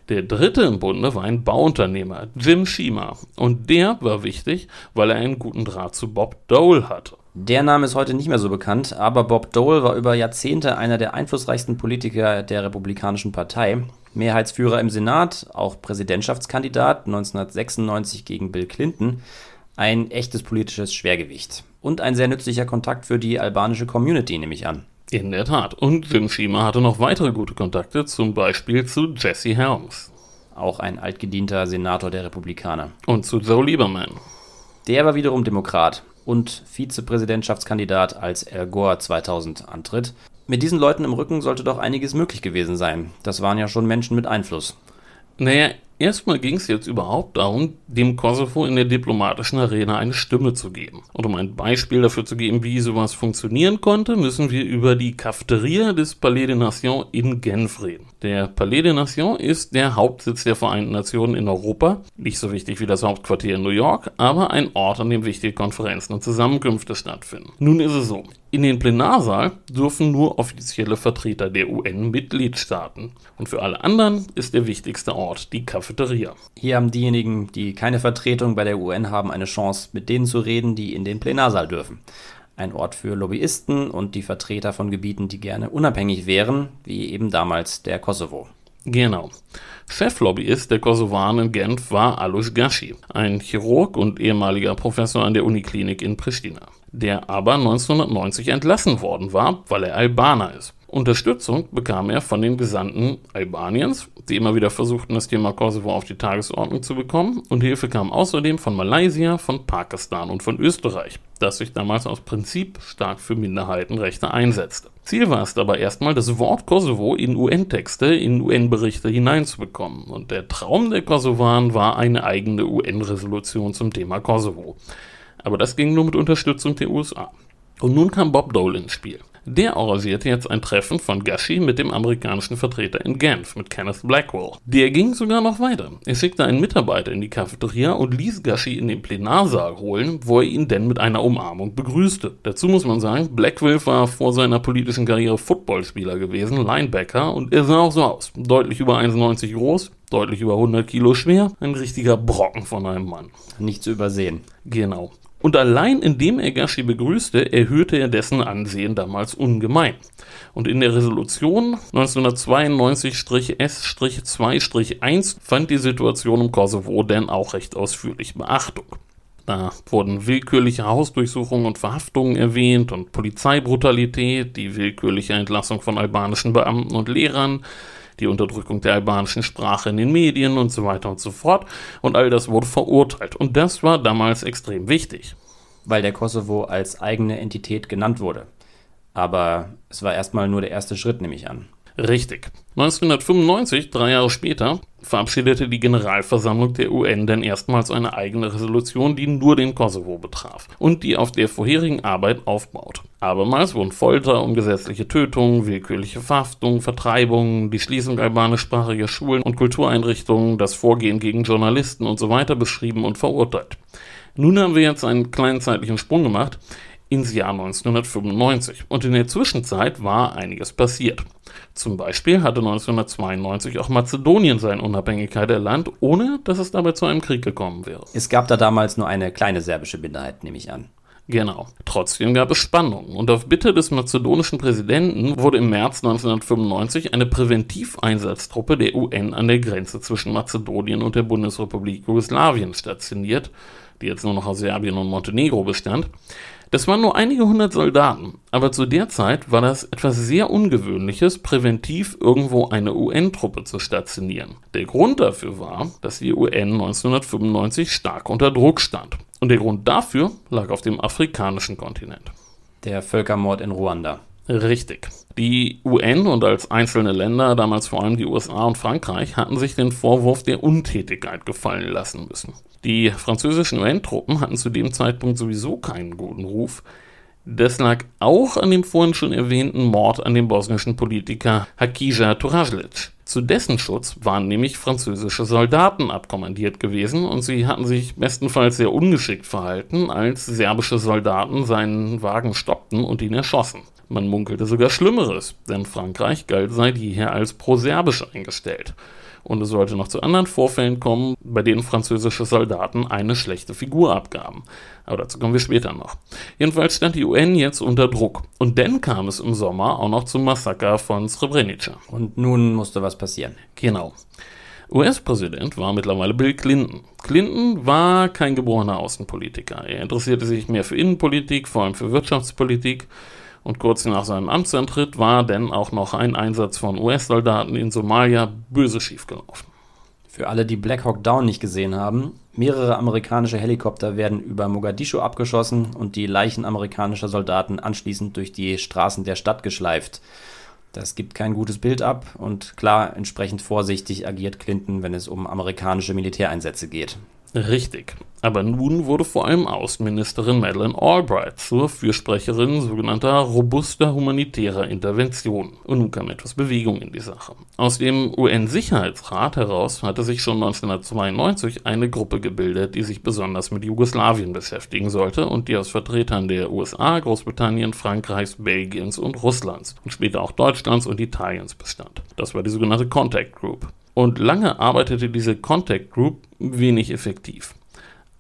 Speaker 2: Der dritte im Bunde war ein Bauunternehmer, Jim Shima. Und der war wichtig, weil er einen guten Draht zu Bob Dole hatte.
Speaker 3: Der Name ist heute nicht mehr so bekannt, aber Bob Dole war über Jahrzehnte einer der einflussreichsten Politiker der Republikanischen Partei. Mehrheitsführer im Senat, auch Präsidentschaftskandidat 1996 gegen Bill Clinton. Ein echtes politisches Schwergewicht. Und ein sehr nützlicher Kontakt für die albanische Community, nehme ich an.
Speaker 2: In der Tat. Und Jim Shima hatte noch weitere gute Kontakte, zum Beispiel zu Jesse Helms.
Speaker 3: Auch ein altgedienter Senator der Republikaner.
Speaker 2: Und zu Joe Lieberman.
Speaker 3: Der war wiederum Demokrat und Vizepräsidentschaftskandidat, als Al Gore 2000 antritt. Mit diesen Leuten im Rücken sollte doch einiges möglich gewesen sein. Das waren ja schon Menschen mit Einfluss.
Speaker 2: Naja, Erstmal ging es jetzt überhaupt darum, dem Kosovo in der diplomatischen Arena eine Stimme zu geben. Und um ein Beispiel dafür zu geben, wie sowas funktionieren konnte, müssen wir über die Cafeteria des Palais des Nations in Genf reden. Der Palais des Nations ist der Hauptsitz der Vereinten Nationen in Europa, nicht so wichtig wie das Hauptquartier in New York, aber ein Ort, an dem wichtige Konferenzen und Zusammenkünfte stattfinden. Nun ist es so, in den Plenarsaal dürfen nur offizielle Vertreter der UN-Mitgliedstaaten. Und für alle anderen ist der wichtigste Ort die Cafeteria.
Speaker 3: Hier haben diejenigen, die keine Vertretung bei der UN haben, eine Chance, mit denen zu reden, die in den Plenarsaal dürfen. Ein Ort für Lobbyisten und die Vertreter von Gebieten, die gerne unabhängig wären, wie eben damals der Kosovo.
Speaker 2: Genau. Cheflobbyist der Kosovaren in Genf war Alus Gashi, ein Chirurg und ehemaliger Professor an der Uniklinik in Pristina der aber 1990 entlassen worden war, weil er Albaner ist. Unterstützung bekam er von den Gesandten Albaniens, die immer wieder versuchten, das Thema Kosovo auf die Tagesordnung zu bekommen, und Hilfe kam außerdem von Malaysia, von Pakistan und von Österreich, das sich damals aus Prinzip stark für Minderheitenrechte einsetzte. Ziel war es aber erstmal, das Wort Kosovo in UN-Texte, in UN-Berichte hineinzubekommen, und der Traum der Kosovaren war eine eigene UN-Resolution zum Thema Kosovo. Aber das ging nur mit Unterstützung der USA. Und nun kam Bob Dole ins Spiel. Der arrangierte jetzt ein Treffen von Gashi mit dem amerikanischen Vertreter in Genf, mit Kenneth Blackwell. Der ging sogar noch weiter. Er schickte einen Mitarbeiter in die Cafeteria und ließ Gashi in den Plenarsaal holen, wo er ihn denn mit einer Umarmung begrüßte. Dazu muss man sagen, Blackwell war vor seiner politischen Karriere Footballspieler gewesen, Linebacker, und er sah auch so aus. Deutlich über 1,90 groß, deutlich über 100 Kilo schwer, ein richtiger Brocken von einem Mann.
Speaker 3: Nicht zu übersehen.
Speaker 2: Genau. Und allein indem er Gashi begrüßte, erhöhte er dessen Ansehen damals ungemein. Und in der Resolution 1992-S-2-1 fand die Situation im Kosovo denn auch recht ausführlich Beachtung. Da wurden willkürliche Hausdurchsuchungen und Verhaftungen erwähnt und Polizeibrutalität, die willkürliche Entlassung von albanischen Beamten und Lehrern, die Unterdrückung der albanischen Sprache in den Medien und so weiter und so fort. Und all das wurde verurteilt. Und das war damals extrem wichtig.
Speaker 3: Weil der Kosovo als eigene Entität genannt wurde. Aber es war erstmal nur der erste Schritt, nehme ich an.
Speaker 2: Richtig. 1995, drei Jahre später, verabschiedete die Generalversammlung der UN dann erstmals eine eigene Resolution, die nur den Kosovo betraf und die auf der vorherigen Arbeit aufbaut. Abermals wurden Folter, ungesetzliche Tötungen, willkürliche Verhaftungen, Vertreibungen, die Schließung albanischsprachiger Schulen und Kultureinrichtungen, das Vorgehen gegen Journalisten und so beschrieben und verurteilt. Nun haben wir jetzt einen kleinen zeitlichen Sprung gemacht. Ins Jahr 1995. Und in der Zwischenzeit war einiges passiert. Zum Beispiel hatte 1992 auch Mazedonien seine Unabhängigkeit erlangt, ohne dass es dabei zu einem Krieg gekommen wäre.
Speaker 3: Es gab da damals nur eine kleine serbische Minderheit, nehme ich an.
Speaker 2: Genau. Trotzdem gab es Spannungen und auf Bitte des mazedonischen Präsidenten wurde im März 1995 eine Präventiveinsatztruppe der UN an der Grenze zwischen Mazedonien und der Bundesrepublik Jugoslawien stationiert, die jetzt nur noch aus Serbien und Montenegro bestand. Das waren nur einige hundert Soldaten, aber zu der Zeit war das etwas sehr Ungewöhnliches, präventiv irgendwo eine UN-Truppe zu stationieren. Der Grund dafür war, dass die UN 1995 stark unter Druck stand. Und der Grund dafür lag auf dem afrikanischen Kontinent.
Speaker 3: Der Völkermord in Ruanda.
Speaker 2: Richtig. Die UN und als einzelne Länder, damals vor allem die USA und Frankreich, hatten sich den Vorwurf der Untätigkeit gefallen lassen müssen. Die französischen UN-Truppen hatten zu dem Zeitpunkt sowieso keinen guten Ruf. Das lag auch an dem vorhin schon erwähnten Mord an dem bosnischen Politiker Hakija Turajlic. Zu dessen Schutz waren nämlich französische Soldaten abkommandiert gewesen und sie hatten sich bestenfalls sehr ungeschickt verhalten, als serbische Soldaten seinen Wagen stoppten und ihn erschossen. Man munkelte sogar Schlimmeres, denn Frankreich galt seit jeher als pro-serbisch eingestellt und es sollte noch zu anderen Vorfällen kommen, bei denen französische Soldaten eine schlechte Figur abgaben. Aber dazu kommen wir später noch. Jedenfalls stand die UN jetzt unter Druck. Und dann kam es im Sommer auch noch zum Massaker von Srebrenica.
Speaker 3: Und nun musste was passieren.
Speaker 2: Genau. US-Präsident war mittlerweile Bill Clinton. Clinton war kein geborener Außenpolitiker. Er interessierte sich mehr für Innenpolitik, vor allem für Wirtschaftspolitik und kurz nach seinem Amtsantritt war denn auch noch ein Einsatz von US-Soldaten in Somalia böse schiefgelaufen.
Speaker 3: Für alle, die Black Hawk Down nicht gesehen haben, mehrere amerikanische Helikopter werden über Mogadischu abgeschossen und die Leichen amerikanischer Soldaten anschließend durch die Straßen der Stadt geschleift. Das gibt kein gutes Bild ab und klar, entsprechend vorsichtig agiert Clinton, wenn es um amerikanische Militäreinsätze geht.
Speaker 2: Richtig. Aber nun wurde vor allem Außenministerin Madeleine Albright zur Fürsprecherin sogenannter robuster humanitärer Intervention. Und nun kam etwas Bewegung in die Sache. Aus dem UN-Sicherheitsrat heraus hatte sich schon 1992 eine Gruppe gebildet, die sich besonders mit Jugoslawien beschäftigen sollte und die aus Vertretern der USA, Großbritannien, Frankreichs, Belgiens und Russlands und später auch Deutschlands und Italiens bestand. Das war die sogenannte Contact Group. Und lange arbeitete diese Contact Group wenig effektiv.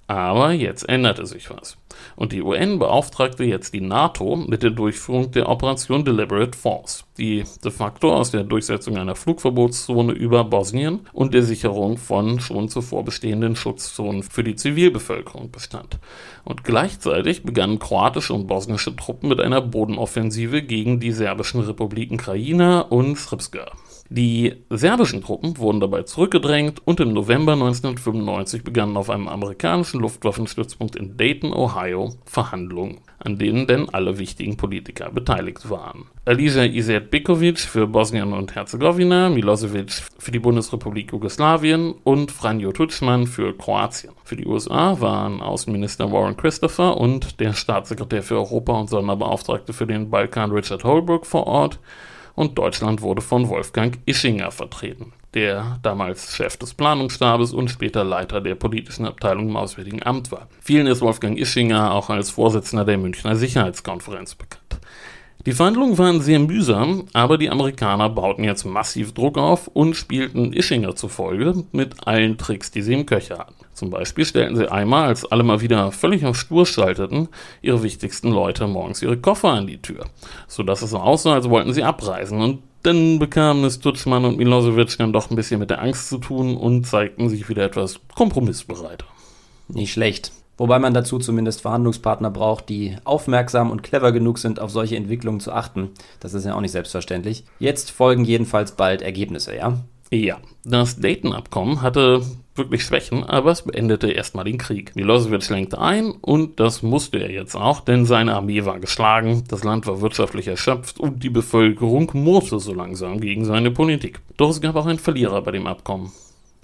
Speaker 2: Aber jetzt änderte sich was. Und die UN beauftragte jetzt die NATO mit der Durchführung der Operation Deliberate Force, die de facto aus der Durchsetzung einer Flugverbotszone über Bosnien und der Sicherung von schon zuvor bestehenden Schutzzonen für die Zivilbevölkerung bestand. Und gleichzeitig begannen kroatische und bosnische Truppen mit einer Bodenoffensive gegen die serbischen Republiken Krajina und Srpska. Die serbischen Truppen wurden dabei zurückgedrängt und im November 1995 begannen auf einem amerikanischen Luftwaffenstützpunkt in Dayton, Ohio, Verhandlungen, an denen denn alle wichtigen Politiker beteiligt waren. Alija Izetbegovic für Bosnien und Herzegowina, Milosevic für die Bundesrepublik Jugoslawien und Franjo Tutschmann für Kroatien. Für die USA waren Außenminister Warren Christopher und der Staatssekretär für Europa und Sonderbeauftragte für den Balkan Richard Holbrooke vor Ort und Deutschland wurde von Wolfgang Ischinger vertreten, der damals Chef des Planungsstabes und später Leiter der politischen Abteilung im Auswärtigen Amt war. Vielen ist Wolfgang Ischinger auch als Vorsitzender der Münchner Sicherheitskonferenz bekannt. Die Verhandlungen waren sehr mühsam, aber die Amerikaner bauten jetzt massiv Druck auf und spielten Ischinger zufolge mit allen Tricks, die sie im Köcher hatten. Zum Beispiel stellten sie einmal, als alle mal wieder völlig auf Stur schalteten, ihre wichtigsten Leute morgens ihre Koffer an die Tür, sodass es so aussah, als wollten sie abreisen und dann bekamen es Tutschmann und Milosevic dann doch ein bisschen mit der Angst zu tun und zeigten sich wieder etwas kompromissbereiter.
Speaker 3: Nicht schlecht. Wobei man dazu zumindest Verhandlungspartner braucht, die aufmerksam und clever genug sind, auf solche Entwicklungen zu achten. Das ist ja auch nicht selbstverständlich. Jetzt folgen jedenfalls bald Ergebnisse, ja?
Speaker 2: Ja, das Dayton-Abkommen hatte wirklich Schwächen, aber es beendete erstmal den Krieg. Milosevic lenkte ein und das musste er jetzt auch, denn seine Armee war geschlagen, das Land war wirtschaftlich erschöpft und die Bevölkerung murrte so langsam gegen seine Politik. Doch es gab auch einen Verlierer bei dem Abkommen.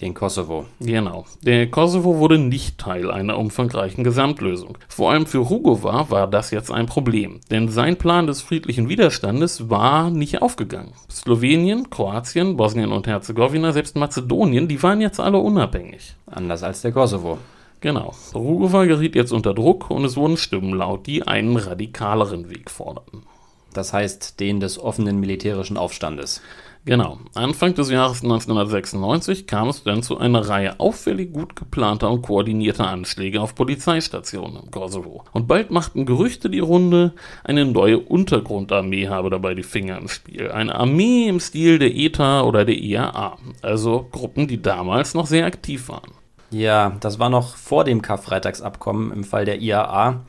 Speaker 3: Den Kosovo.
Speaker 2: Genau. Der Kosovo wurde nicht Teil einer umfangreichen Gesamtlösung. Vor allem für Rugova war das jetzt ein Problem, denn sein Plan des friedlichen Widerstandes war nicht aufgegangen. Slowenien, Kroatien, Bosnien und Herzegowina, selbst Mazedonien, die waren jetzt alle unabhängig.
Speaker 3: Anders als der Kosovo.
Speaker 2: Genau. Rugova geriet jetzt unter Druck und es wurden Stimmen laut, die einen radikaleren Weg forderten.
Speaker 3: Das heißt, den des offenen militärischen Aufstandes.
Speaker 2: Genau. Anfang des Jahres 1996 kam es dann zu einer Reihe auffällig gut geplanter und koordinierter Anschläge auf Polizeistationen im Kosovo. Und bald machten Gerüchte die Runde, eine neue Untergrundarmee habe dabei die Finger im Spiel. Eine Armee im Stil der ETA oder der IAA. Also Gruppen, die damals noch sehr aktiv waren.
Speaker 3: Ja, das war noch vor dem Karfreitagsabkommen im Fall der IAA.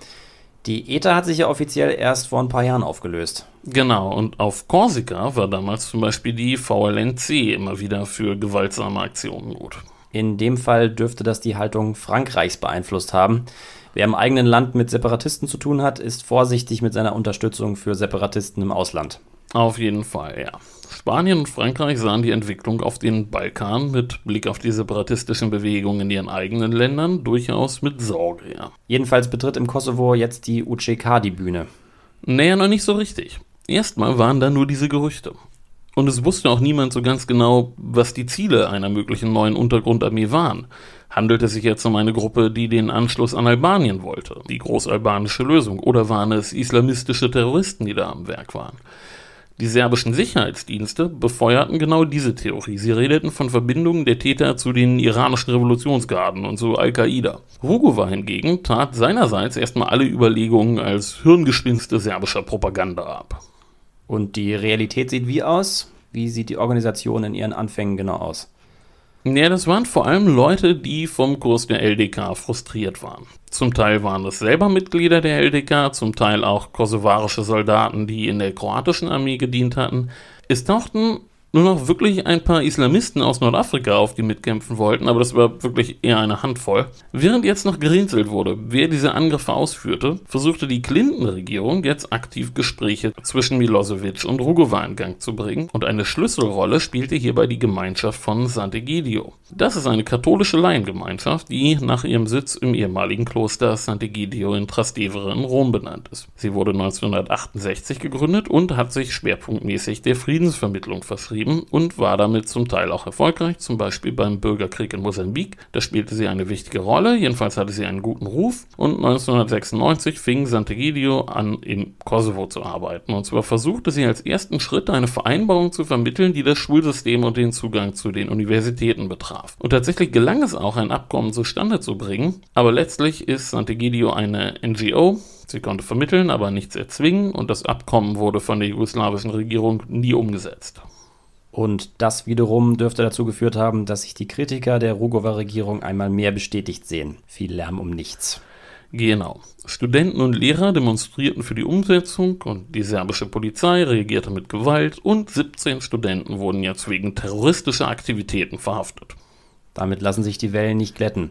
Speaker 3: Die ETA hat sich ja offiziell erst vor ein paar Jahren aufgelöst.
Speaker 2: Genau, und auf Korsika war damals zum Beispiel die VLNC immer wieder für gewaltsame Aktionen gut.
Speaker 3: In dem Fall dürfte das die Haltung Frankreichs beeinflusst haben. Wer im eigenen Land mit Separatisten zu tun hat, ist vorsichtig mit seiner Unterstützung für Separatisten im Ausland.
Speaker 2: Auf jeden Fall, ja. Spanien und Frankreich sahen die Entwicklung auf den Balkan mit Blick auf die separatistischen Bewegungen in ihren eigenen Ländern durchaus mit Sorge, ja.
Speaker 3: Jedenfalls betritt im Kosovo jetzt die UCK die Bühne.
Speaker 2: Naja, noch nicht so richtig. Erstmal waren da nur diese Gerüchte. Und es wusste auch niemand so ganz genau, was die Ziele einer möglichen neuen Untergrundarmee waren. Handelt es sich jetzt um eine Gruppe, die den Anschluss an Albanien wollte, die großalbanische Lösung, oder waren es islamistische Terroristen, die da am Werk waren? Die serbischen Sicherheitsdienste befeuerten genau diese Theorie. Sie redeten von Verbindungen der Täter zu den iranischen Revolutionsgarden und zu Al-Qaida. Rugova hingegen tat seinerseits erstmal alle Überlegungen als Hirngespinste serbischer Propaganda ab.
Speaker 3: Und die Realität sieht wie aus? Wie sieht die Organisation in ihren Anfängen genau aus?
Speaker 2: Ja, das waren vor allem Leute, die vom Kurs der LDK frustriert waren. Zum Teil waren es selber Mitglieder der LDK, zum Teil auch kosovarische Soldaten, die in der kroatischen Armee gedient hatten. Es tauchten nur noch wirklich ein paar Islamisten aus Nordafrika auf, die mitkämpfen wollten, aber das war wirklich eher eine Handvoll. Während jetzt noch gerätselt wurde, wer diese Angriffe ausführte, versuchte die Clinton-Regierung jetzt aktiv Gespräche zwischen Milosevic und Rugova in Gang zu bringen und eine Schlüsselrolle spielte hierbei die Gemeinschaft von Sant'Egidio. Das ist eine katholische Laiengemeinschaft, die nach ihrem Sitz im ehemaligen Kloster Sant'Egidio in Trastevere in Rom benannt ist. Sie wurde 1968 gegründet und hat sich schwerpunktmäßig der Friedensvermittlung verschrieben betrieben und war damit zum Teil auch erfolgreich, zum Beispiel beim Bürgerkrieg in Mosambik. Da spielte sie eine wichtige Rolle, jedenfalls hatte sie einen guten Ruf und 1996 fing Sant'Egidio an, im Kosovo zu arbeiten. Und zwar versuchte sie als ersten Schritt eine Vereinbarung zu vermitteln, die das Schulsystem und den Zugang zu den Universitäten betraf. Und tatsächlich gelang es auch, ein Abkommen zustande zu bringen, aber letztlich ist Sant'Egidio eine NGO, Sie konnte vermitteln, aber nichts erzwingen und das Abkommen wurde von der jugoslawischen Regierung nie umgesetzt.
Speaker 3: Und das wiederum dürfte dazu geführt haben, dass sich die Kritiker der Rugova-Regierung einmal mehr bestätigt sehen. Viel Lärm um nichts.
Speaker 2: Genau. Studenten und Lehrer demonstrierten für die Umsetzung und die serbische Polizei reagierte mit Gewalt und 17 Studenten wurden jetzt wegen terroristischer Aktivitäten verhaftet.
Speaker 3: Damit lassen sich die Wellen nicht glätten.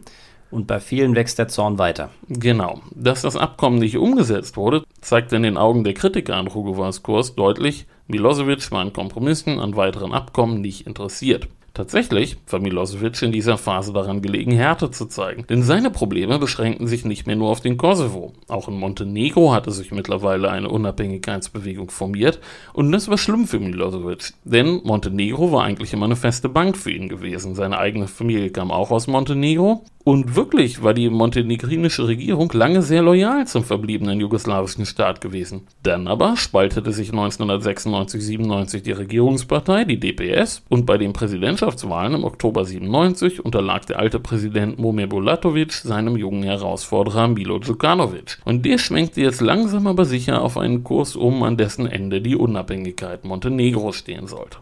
Speaker 3: Und bei vielen wächst der Zorn weiter.
Speaker 2: Genau. Dass das Abkommen nicht umgesetzt wurde, zeigt in den Augen der Kritiker an Rugovas Kurs deutlich, Milosevic war an Kompromissen, an weiteren Abkommen nicht interessiert. Tatsächlich war Milosevic in dieser Phase daran gelegen, Härte zu zeigen, denn seine Probleme beschränkten sich nicht mehr nur auf den Kosovo. Auch in Montenegro hatte sich mittlerweile eine Unabhängigkeitsbewegung formiert und das war schlimm für Milosevic, denn Montenegro war eigentlich immer eine feste Bank für ihn gewesen. Seine eigene Familie kam auch aus Montenegro und wirklich war die montenegrinische Regierung lange sehr loyal zum verbliebenen jugoslawischen Staat gewesen. Dann aber spaltete sich 1996-97 die Regierungspartei, die DPS, und bei den Präsidentschaftswahlen im Oktober 97 unterlag der alte Präsident Momir Bulatovic seinem jungen Herausforderer Milo Djukanovic. Und der schwenkte jetzt langsam aber sicher auf einen Kurs um, an dessen Ende die Unabhängigkeit Montenegros stehen sollte.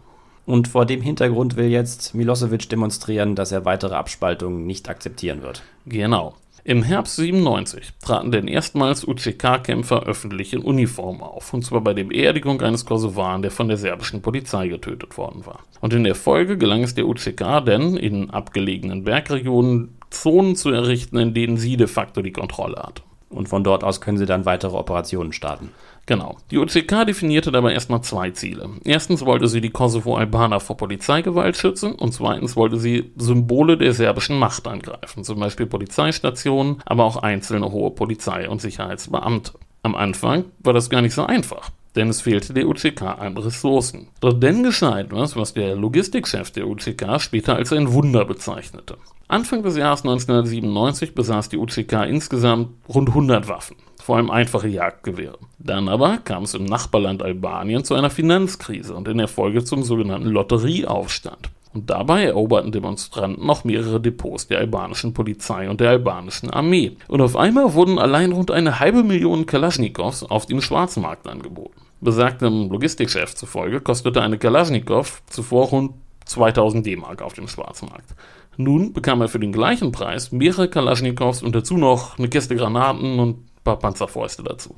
Speaker 3: Und vor dem Hintergrund will jetzt Milosevic demonstrieren, dass er weitere Abspaltungen nicht akzeptieren wird.
Speaker 2: Genau. Im Herbst 97 traten denn erstmals UCK-Kämpfer öffentlich in Uniform auf, und zwar bei der Beerdigung eines Kosovaren, der von der serbischen Polizei getötet worden war. Und in der Folge gelang es der UCK denn, in abgelegenen Bergregionen Zonen zu errichten, in denen sie de facto die Kontrolle hat.
Speaker 3: Und von dort aus können sie dann weitere Operationen starten.
Speaker 2: Genau. Die OCK definierte dabei erstmal zwei Ziele. Erstens wollte sie die Kosovo-Albaner vor Polizeigewalt schützen und zweitens wollte sie Symbole der serbischen Macht angreifen, zum Beispiel Polizeistationen, aber auch einzelne hohe Polizei- und Sicherheitsbeamte. Am Anfang war das gar nicht so einfach. denn es fehlte der UCK an Ressourcen. Doch dann geschah etwas, was der Logistikchef der UCK später als ein Wunder bezeichnete. Anfang des Jahres 1997 besaß die UCK insgesamt rund 100 Waffen, vor allem einfache Jagdgewehre. Dann aber kam es im Nachbarland Albanien zu einer Finanzkrise und in der Folge zum sogenannten Lotterieaufstand. Und dabei eroberten Demonstranten noch mehrere Depots der albanischen Polizei und der albanischen Armee. Und auf einmal wurden allein rund eine halbe Million Kalaschnikows auf dem Schwarzmarkt angeboten. Besagtem Logistikchef zufolge kostete eine Kalaschnikow zuvor rund 2000 D-Mark auf dem Schwarzmarkt. Nun bekam er für den gleichen Preis mehrere Kalaschnikows und dazu noch eine Kiste Granaten und paar Panzerfäuste dazu.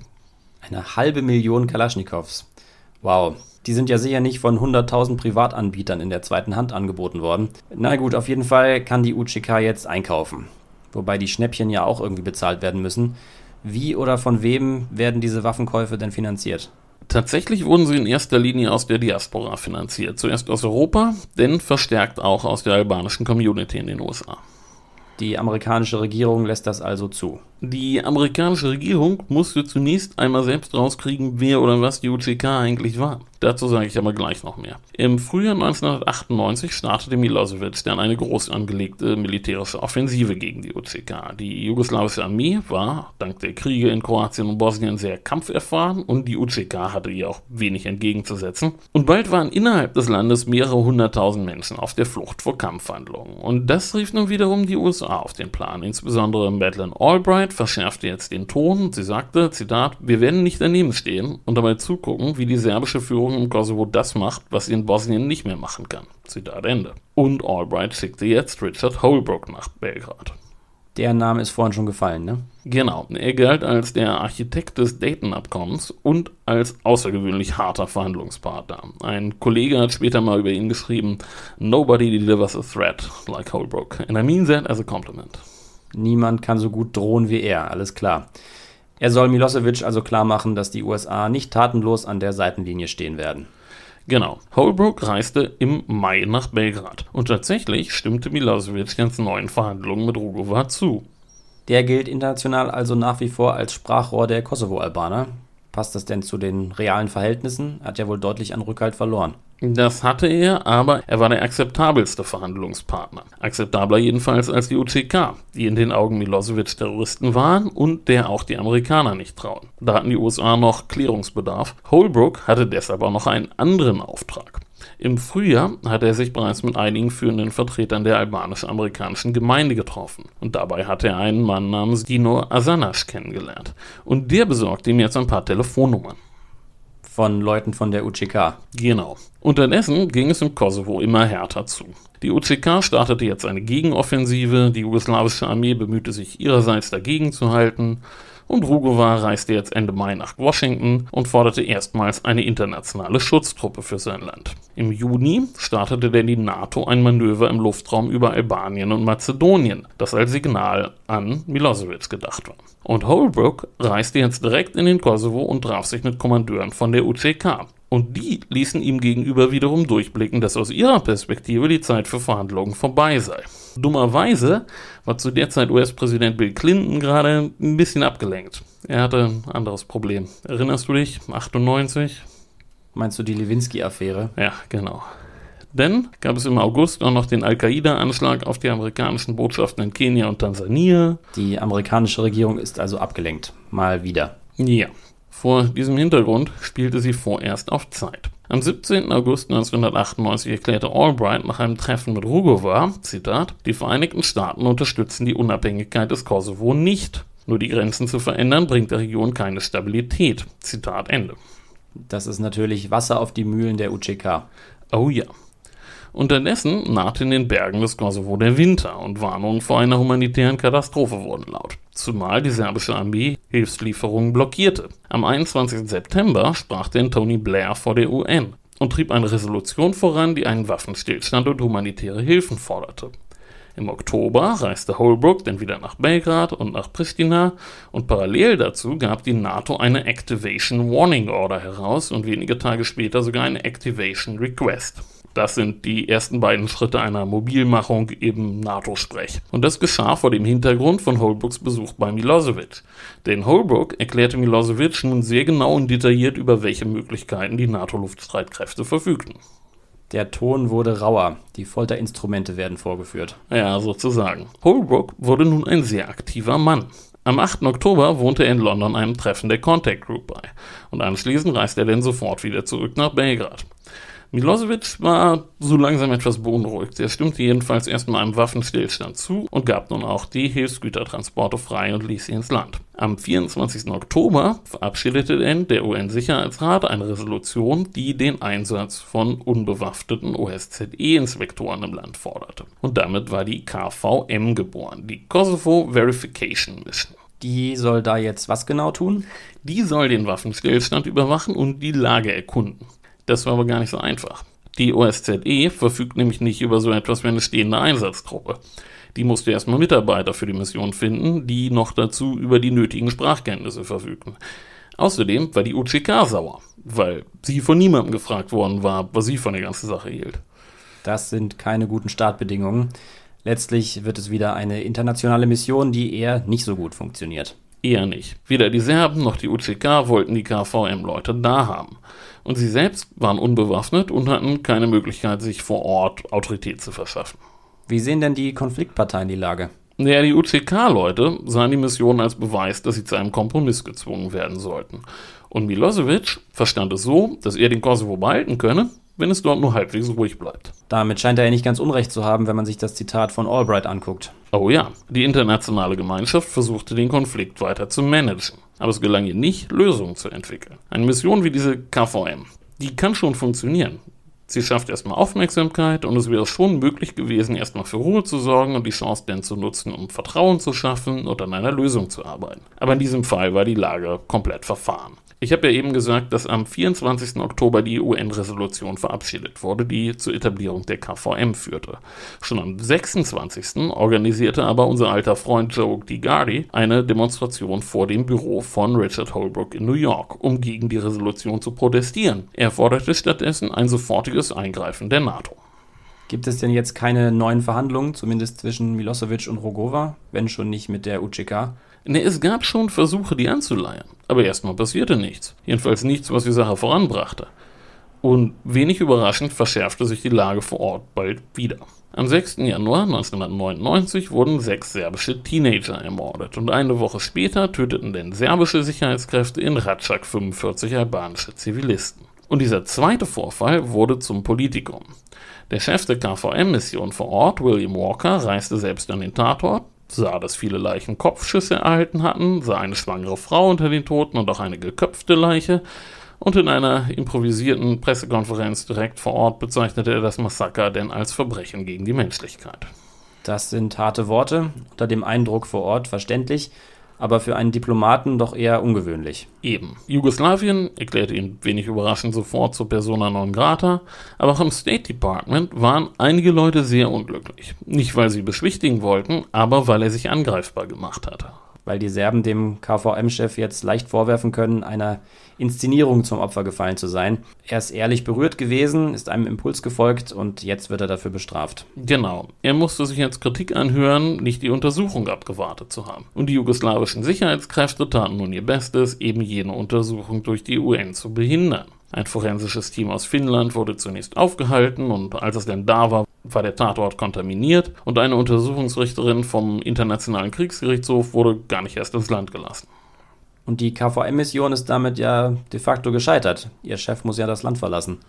Speaker 3: Eine halbe Million Kalaschnikows. Wow. Die sind ja sicher nicht von 100.000 Privatanbietern in der zweiten Hand angeboten worden. Na gut, auf jeden Fall kann die UCK jetzt einkaufen. Wobei die Schnäppchen ja auch irgendwie bezahlt werden müssen. Wie oder von wem werden diese Waffenkäufe denn finanziert?
Speaker 2: Tatsächlich wurden sie in erster Linie aus der Diaspora finanziert. Zuerst aus Europa, denn verstärkt auch aus der albanischen Community in den USA.
Speaker 3: Die amerikanische Regierung lässt das also zu.
Speaker 2: Die amerikanische Regierung musste zunächst einmal selbst rauskriegen, wer oder was die UCK eigentlich war. Dazu sage ich aber gleich noch mehr. Im Frühjahr 1998 startete Milosevic dann eine groß angelegte militärische Offensive gegen die UCK. Die jugoslawische Armee war dank der Kriege in Kroatien und Bosnien sehr kampferfahren und die UCK hatte ihr auch wenig entgegenzusetzen. Und bald waren innerhalb des Landes mehrere hunderttausend Menschen auf der Flucht vor Kampfhandlungen. Und das rief nun wiederum die USA auf den Plan. Insbesondere Madeleine Albright verschärfte jetzt den Ton. Sie sagte, Zitat, wir werden nicht daneben stehen und dabei zugucken, wie die serbische Führung im Kosovo das macht, was sie in Bosnien nicht mehr machen kann. Zitat Ende. Und Albright schickte jetzt Richard Holbrooke nach Belgrad.
Speaker 3: Der Name ist vorhin schon gefallen, ne?
Speaker 2: Genau. Er galt als der Architekt des Dayton-Abkommens und als außergewöhnlich harter Verhandlungspartner. Ein Kollege hat später mal über ihn geschrieben: Nobody delivers a threat like Holbrooke. And I mean that as a compliment.
Speaker 3: Niemand kann so gut drohen wie er, alles klar. Er soll Milosevic also klar machen, dass die USA nicht tatenlos an der Seitenlinie stehen werden.
Speaker 2: Genau. Holbrooke reiste im Mai nach Belgrad. Und tatsächlich stimmte Milosevic ganz neuen Verhandlungen mit Rugova zu.
Speaker 3: Der gilt international also nach wie vor als Sprachrohr der Kosovo-Albaner. Passt das denn zu den realen Verhältnissen? Er hat ja wohl deutlich an Rückhalt verloren.
Speaker 2: Das hatte er, aber er war der akzeptabelste Verhandlungspartner. Akzeptabler jedenfalls als die UCK, die in den Augen Milosevic Terroristen waren und der auch die Amerikaner nicht trauen. Da hatten die USA noch Klärungsbedarf. Holbrooke hatte deshalb auch noch einen anderen Auftrag. Im Frühjahr hatte er sich bereits mit einigen führenden Vertretern der albanisch-amerikanischen Gemeinde getroffen. Und dabei hatte er einen Mann namens Dino Asanash kennengelernt. Und der besorgte ihm jetzt ein paar Telefonnummern
Speaker 3: von Leuten von der UCK.
Speaker 2: Genau. Unterdessen ging es im Kosovo immer härter zu. Die UCK startete jetzt eine Gegenoffensive, die jugoslawische Armee bemühte sich ihrerseits dagegen zu halten und Rugova reiste jetzt Ende Mai nach Washington und forderte erstmals eine internationale Schutztruppe für sein Land. Im Juni startete denn die NATO ein Manöver im Luftraum über Albanien und Mazedonien, das als Signal an Milosevic gedacht war. Und Holbrooke reiste jetzt direkt in den Kosovo und traf sich mit Kommandeuren von der UCK. Und die ließen ihm gegenüber wiederum durchblicken, dass aus ihrer Perspektive die Zeit für Verhandlungen vorbei sei. Dummerweise war zu der Zeit US-Präsident Bill Clinton gerade ein bisschen abgelenkt. Er hatte ein anderes Problem. Erinnerst du dich? 98?
Speaker 3: Meinst du die Lewinsky-Affäre?
Speaker 2: Ja, genau. Denn gab es im August auch noch den Al-Qaida-Anschlag auf die amerikanischen Botschaften in Kenia und Tansania.
Speaker 3: Die amerikanische Regierung ist also abgelenkt. Mal wieder.
Speaker 2: Ja. Vor diesem Hintergrund spielte sie vorerst auf Zeit. Am 17. August 1998 erklärte Albright nach einem Treffen mit Rugova, Zitat, die Vereinigten Staaten unterstützen die Unabhängigkeit des Kosovo nicht. Nur die Grenzen zu verändern bringt der Region keine Stabilität. Zitat Ende.
Speaker 3: Das ist natürlich Wasser auf die Mühlen der UCK.
Speaker 2: Oh ja. Unterdessen nahte in den Bergen des Kosovo der Winter und Warnungen vor einer humanitären Katastrophe wurden laut. Zumal die serbische Armee Hilfslieferungen blockierte. Am 21. September sprach denn Tony Blair vor der UN und trieb eine Resolution voran, die einen Waffenstillstand und humanitäre Hilfen forderte. Im Oktober reiste Holbrooke dann wieder nach Belgrad und nach Pristina und parallel dazu gab die NATO eine Activation Warning Order heraus und wenige Tage später sogar eine Activation Request. Das sind die ersten beiden Schritte einer Mobilmachung im NATO-Sprech. Und das geschah vor dem Hintergrund von Holbrooks Besuch bei Milosevic. Denn Holbrook erklärte Milosevic nun sehr genau und detailliert, über welche Möglichkeiten die NATO-Luftstreitkräfte verfügten.
Speaker 3: Der Ton wurde rauer, die Folterinstrumente werden vorgeführt.
Speaker 2: Ja, sozusagen. Holbrook wurde nun ein sehr aktiver Mann. Am 8. Oktober wohnte er in London einem Treffen der Contact Group bei und anschließend reiste er dann sofort wieder zurück nach Belgrad. Milosevic war so langsam etwas beunruhigt. Er stimmte jedenfalls erstmal einem Waffenstillstand zu und gab nun auch die Hilfsgütertransporte frei und ließ sie ins Land. Am 24. Oktober verabschiedete denn der UN-Sicherheitsrat eine Resolution, die den Einsatz von unbewaffneten OSZE-Inspektoren im Land forderte. Und damit war die KVM geboren, die Kosovo Verification Mission.
Speaker 3: Die soll da jetzt was genau tun?
Speaker 2: Die soll den Waffenstillstand überwachen und die Lage erkunden. Das war aber gar nicht so einfach. Die OSZE verfügt nämlich nicht über so etwas wie eine stehende Einsatztruppe. Die musste erstmal Mitarbeiter für die Mission finden, die noch dazu über die nötigen Sprachkenntnisse verfügten. Außerdem war die UCK sauer, weil sie von niemandem gefragt worden war, was sie von der ganzen Sache hielt.
Speaker 3: Das sind keine guten Startbedingungen. Letztlich wird es wieder eine internationale Mission, die eher nicht so gut funktioniert.
Speaker 2: Eher nicht. Weder die Serben noch die UCK wollten die KVM-Leute da haben. Und sie selbst waren unbewaffnet und hatten keine Möglichkeit, sich vor Ort Autorität zu verschaffen.
Speaker 3: Wie sehen denn die Konfliktparteien die Lage?
Speaker 2: Naja, die UCK-Leute sahen die Mission als Beweis, dass sie zu einem Kompromiss gezwungen werden sollten. Und Milosevic verstand es so, dass er den Kosovo behalten könne, wenn es dort nur halbwegs ruhig bleibt.
Speaker 3: Damit scheint er ja nicht ganz unrecht zu haben, wenn man sich das Zitat von Albright anguckt.
Speaker 2: Oh ja, die internationale Gemeinschaft versuchte den Konflikt weiter zu managen. Aber es gelang ihr nicht, Lösungen zu entwickeln. Eine Mission wie diese KVM, die kann schon funktionieren. Sie schafft erstmal Aufmerksamkeit und es wäre schon möglich gewesen, erstmal für Ruhe zu sorgen und die Chance dann zu nutzen, um Vertrauen zu schaffen und an einer Lösung zu arbeiten. Aber in diesem Fall war die Lage komplett verfahren. Ich habe ja eben gesagt, dass am 24. Oktober die UN-Resolution verabschiedet wurde, die zur Etablierung der KVM führte. Schon am 26. organisierte aber unser alter Freund Joe DiGardi eine Demonstration vor dem Büro von Richard Holbrooke in New York, um gegen die Resolution zu protestieren. Er forderte stattdessen ein sofortiges Eingreifen der NATO.
Speaker 3: Gibt es denn jetzt keine neuen Verhandlungen, zumindest zwischen Milosevic und Rogova, wenn schon nicht mit der UCK?
Speaker 2: Ne, es gab schon Versuche, die anzuleiern. Aber erstmal passierte nichts. Jedenfalls nichts, was die Sache voranbrachte. Und wenig überraschend verschärfte sich die Lage vor Ort bald wieder. Am 6. Januar 1999 wurden sechs serbische Teenager ermordet und eine Woche später töteten denn serbische Sicherheitskräfte in Ratschak 45 albanische Zivilisten. Und dieser zweite Vorfall wurde zum Politikum. Der Chef der KVM-Mission vor Ort, William Walker, reiste selbst an den Tatort, sah, dass viele Leichen Kopfschüsse erhalten hatten, sah eine schwangere Frau unter den Toten und auch eine geköpfte Leiche. Und in einer improvisierten Pressekonferenz direkt vor Ort bezeichnete er das Massaker denn als Verbrechen gegen die Menschlichkeit.
Speaker 3: Das sind harte Worte, unter dem Eindruck vor Ort verständlich aber für einen Diplomaten doch eher ungewöhnlich.
Speaker 2: Eben. Jugoslawien erklärte ihn wenig überraschend sofort zur Persona non grata, aber auch im State Department waren einige Leute sehr unglücklich. Nicht, weil sie beschwichtigen wollten, aber weil er sich angreifbar gemacht hatte
Speaker 3: weil die Serben dem KVM-Chef jetzt leicht vorwerfen können, einer Inszenierung zum Opfer gefallen zu sein. Er ist ehrlich berührt gewesen, ist einem Impuls gefolgt und jetzt wird er dafür bestraft.
Speaker 2: Genau. Er musste sich jetzt Kritik anhören, nicht die Untersuchung abgewartet zu haben. Und die jugoslawischen Sicherheitskräfte taten nun ihr Bestes, eben jene Untersuchung durch die UN zu behindern. Ein forensisches Team aus Finnland wurde zunächst aufgehalten und als es denn da war, war der Tatort kontaminiert und eine Untersuchungsrichterin vom Internationalen Kriegsgerichtshof wurde gar nicht erst ins Land gelassen.
Speaker 3: Und die KVM-Mission ist damit ja de facto gescheitert. Ihr Chef muss ja das Land verlassen.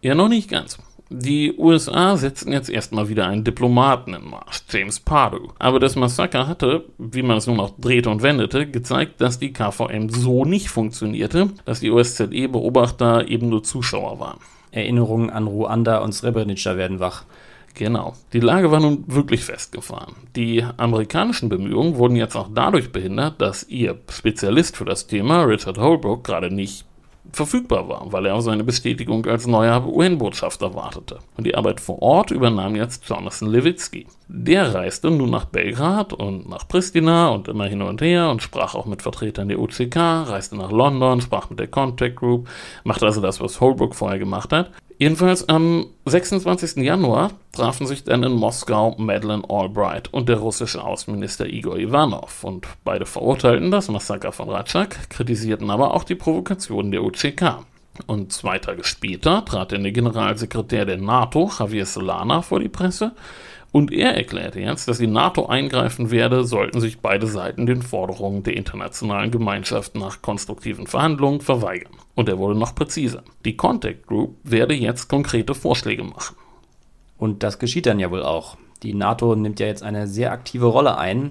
Speaker 2: Ja, noch nicht ganz. Die USA setzten jetzt erstmal wieder einen Diplomaten in Marsch, James Pardue. Aber das Massaker hatte, wie man es nun auch drehte und wendete, gezeigt, dass die KVM so nicht funktionierte, dass die OSZE-Beobachter eben nur Zuschauer waren.
Speaker 3: Erinnerungen an Ruanda und Srebrenica werden wach.
Speaker 2: Genau. Die Lage war nun wirklich festgefahren. Die amerikanischen Bemühungen wurden jetzt auch dadurch behindert, dass ihr Spezialist für das Thema, Richard Holbrook, gerade nicht verfügbar war, weil er auf seine Bestätigung als neuer UN-Botschafter wartete. Und die Arbeit vor Ort übernahm jetzt Jonathan Lewitsky. Der reiste nun nach Belgrad und nach Pristina und immer hin und her und sprach auch mit Vertretern der UCK, reiste nach London, sprach mit der Contact Group, machte also das, was Holbrook vorher gemacht hat. Jedenfalls am 26. Januar trafen sich dann in Moskau Madeleine Albright und der russische Außenminister Igor Ivanov und beide verurteilten das Massaker von Ratschak, kritisierten aber auch die Provokationen der UCK. Und zwei Tage später trat dann der Generalsekretär der NATO, Javier Solana, vor die Presse und er erklärte jetzt, dass die NATO eingreifen werde, sollten sich beide Seiten den Forderungen der internationalen Gemeinschaft nach konstruktiven Verhandlungen verweigern. Und er wurde noch präziser. Die Contact Group werde jetzt konkrete Vorschläge machen.
Speaker 3: Und das geschieht dann ja wohl auch. Die NATO nimmt ja jetzt eine sehr aktive Rolle ein,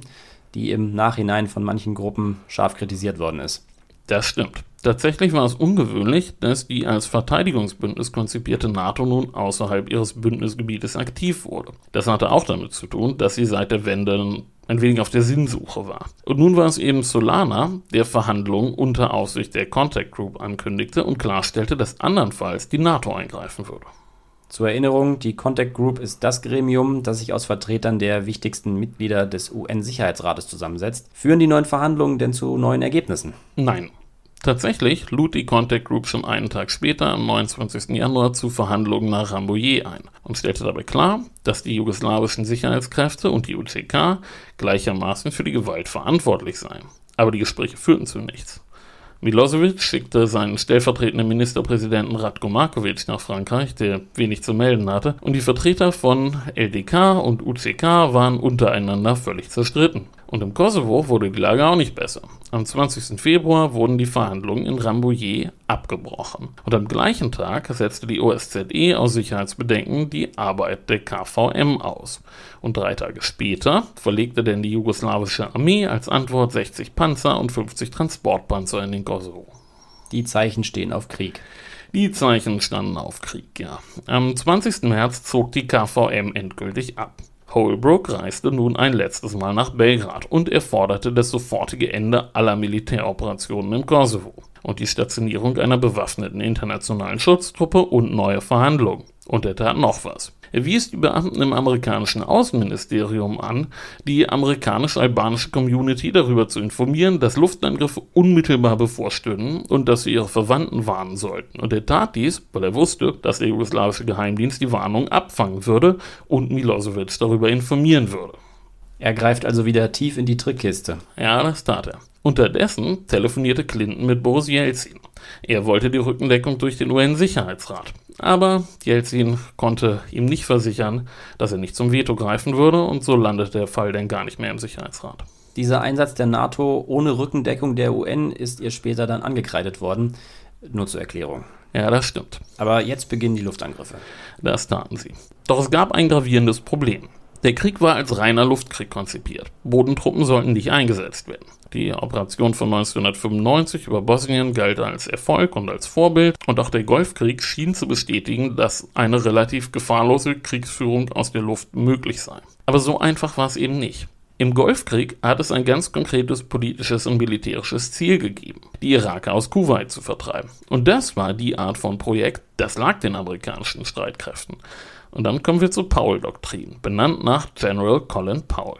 Speaker 3: die im Nachhinein von manchen Gruppen scharf kritisiert worden ist.
Speaker 2: Das stimmt. Tatsächlich war es ungewöhnlich, dass die als Verteidigungsbündnis konzipierte NATO nun außerhalb ihres Bündnisgebietes aktiv wurde. Das hatte auch damit zu tun, dass sie seit der Wende ein wenig auf der Sinnsuche war. Und nun war es eben Solana, der Verhandlungen unter Aufsicht der Contact Group ankündigte und klarstellte, dass andernfalls die NATO eingreifen würde.
Speaker 3: Zur Erinnerung, die Contact Group ist das Gremium, das sich aus Vertretern der wichtigsten Mitglieder des UN-Sicherheitsrates zusammensetzt. Führen die neuen Verhandlungen denn zu neuen Ergebnissen?
Speaker 2: Nein, Tatsächlich lud die Contact Group schon einen Tag später, am 29. Januar, zu Verhandlungen nach Rambouillet ein und stellte dabei klar, dass die jugoslawischen Sicherheitskräfte und die UCK gleichermaßen für die Gewalt verantwortlich seien. Aber die Gespräche führten zu nichts. Milosevic schickte seinen stellvertretenden Ministerpräsidenten Radko Markovic nach Frankreich, der wenig zu melden hatte, und die Vertreter von LDK und UCK waren untereinander völlig zerstritten. Und im Kosovo wurde die Lage auch nicht besser. Am 20. Februar wurden die Verhandlungen in Rambouillet abgebrochen. Und am gleichen Tag setzte die OSZE aus Sicherheitsbedenken die Arbeit der KVM aus. Und drei Tage später verlegte denn die jugoslawische Armee als Antwort 60 Panzer und 50 Transportpanzer in den Kosovo.
Speaker 3: Die Zeichen stehen auf Krieg.
Speaker 2: Die Zeichen standen auf Krieg, ja. Am 20. März zog die KVM endgültig ab. Holbrooke reiste nun ein letztes Mal nach Belgrad und er forderte das sofortige Ende aller Militäroperationen im Kosovo und die Stationierung einer bewaffneten internationalen Schutztruppe und neue Verhandlungen. Und er tat noch was. Er wies die Beamten im amerikanischen Außenministerium an, die amerikanisch-albanische Community darüber zu informieren, dass Luftangriffe unmittelbar bevorstünden und dass sie ihre Verwandten warnen sollten. Und er tat dies, weil er wusste, dass der jugoslawische Geheimdienst die Warnung abfangen würde und Milosevic darüber informieren würde.
Speaker 3: Er greift also wieder tief in die Trickkiste.
Speaker 2: Ja, das tat er. Unterdessen telefonierte Clinton mit Boris Yeltsin. Er wollte die Rückendeckung durch den UN-Sicherheitsrat. Aber Yeltsin konnte ihm nicht versichern, dass er nicht zum Veto greifen würde und so landete der Fall dann gar nicht mehr im Sicherheitsrat.
Speaker 3: Dieser Einsatz der NATO ohne Rückendeckung der UN ist ihr später dann angekreidet worden. Nur zur Erklärung.
Speaker 2: Ja, das stimmt.
Speaker 3: Aber jetzt beginnen die Luftangriffe.
Speaker 2: Das taten sie. Doch es gab ein gravierendes Problem. Der Krieg war als reiner Luftkrieg konzipiert. Bodentruppen sollten nicht eingesetzt werden. Die Operation von 1995 über Bosnien galt als Erfolg und als Vorbild und auch der Golfkrieg schien zu bestätigen, dass eine relativ gefahrlose Kriegsführung aus der Luft möglich sei. Aber so einfach war es eben nicht. Im Golfkrieg hat es ein ganz konkretes politisches und militärisches Ziel gegeben, die Iraker aus Kuwait zu vertreiben. Und das war die Art von Projekt, das lag den amerikanischen Streitkräften. Und dann kommen wir zur Powell-Doktrin, benannt nach General Colin Powell.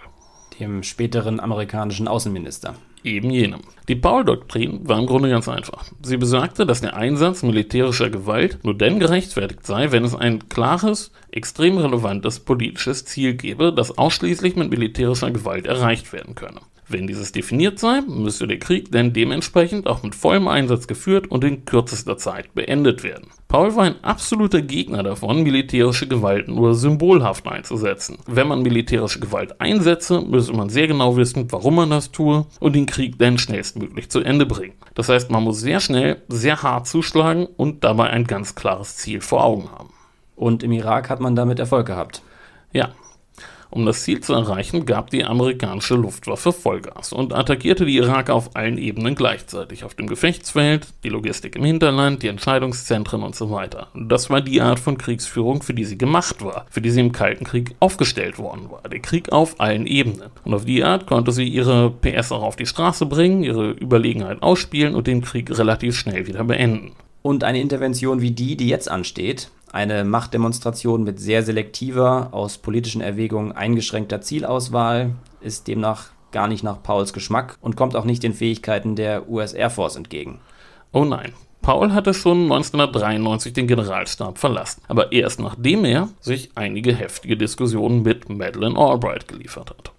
Speaker 3: Dem späteren amerikanischen Außenminister.
Speaker 2: Eben jenem. Die Powell-Doktrin war im Grunde ganz einfach. Sie besagte, dass der Einsatz militärischer Gewalt nur dann gerechtfertigt sei, wenn es ein klares, extrem relevantes politisches Ziel gebe, das ausschließlich mit militärischer Gewalt erreicht werden könne. Wenn dieses definiert sei, müsste der Krieg dann dementsprechend auch mit vollem Einsatz geführt und in kürzester Zeit beendet werden. Paul war ein absoluter Gegner davon, militärische Gewalt nur symbolhaft einzusetzen. Wenn man militärische Gewalt einsetze, müsse man sehr genau wissen, warum man das tue und den Krieg dann schnellstmöglich zu Ende bringen. Das heißt, man muss sehr schnell, sehr hart zuschlagen und dabei ein ganz klares Ziel vor Augen haben.
Speaker 3: Und im Irak hat man damit Erfolg gehabt.
Speaker 2: Ja, um das Ziel zu erreichen, gab die amerikanische Luftwaffe Vollgas und attackierte die Iraker auf allen Ebenen gleichzeitig. Auf dem Gefechtsfeld, die Logistik im Hinterland, die Entscheidungszentren und so weiter. Das war die Art von Kriegsführung, für die sie gemacht war, für die sie im Kalten Krieg aufgestellt worden war. Der Krieg auf allen Ebenen. Und auf die Art konnte sie ihre PS auch auf die Straße bringen, ihre Überlegenheit ausspielen und den Krieg relativ schnell wieder beenden.
Speaker 3: Und eine Intervention wie die, die jetzt ansteht, eine Machtdemonstration mit sehr selektiver, aus politischen Erwägungen eingeschränkter Zielauswahl ist demnach gar nicht nach Pauls Geschmack und kommt auch nicht den Fähigkeiten der US Air Force entgegen.
Speaker 2: Oh nein. Paul hatte schon 1993 den Generalstab verlassen, aber erst nachdem er sich einige heftige Diskussionen mit Madeleine Albright geliefert hat.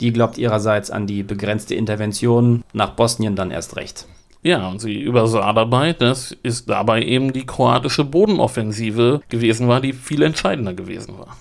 Speaker 3: Die glaubt ihrerseits an die begrenzte Intervention, nach Bosnien dann erst recht.
Speaker 2: Ja, und sie übersah dabei, dass es dabei eben die kroatische Bodenoffensive gewesen war, die viel entscheidender gewesen war.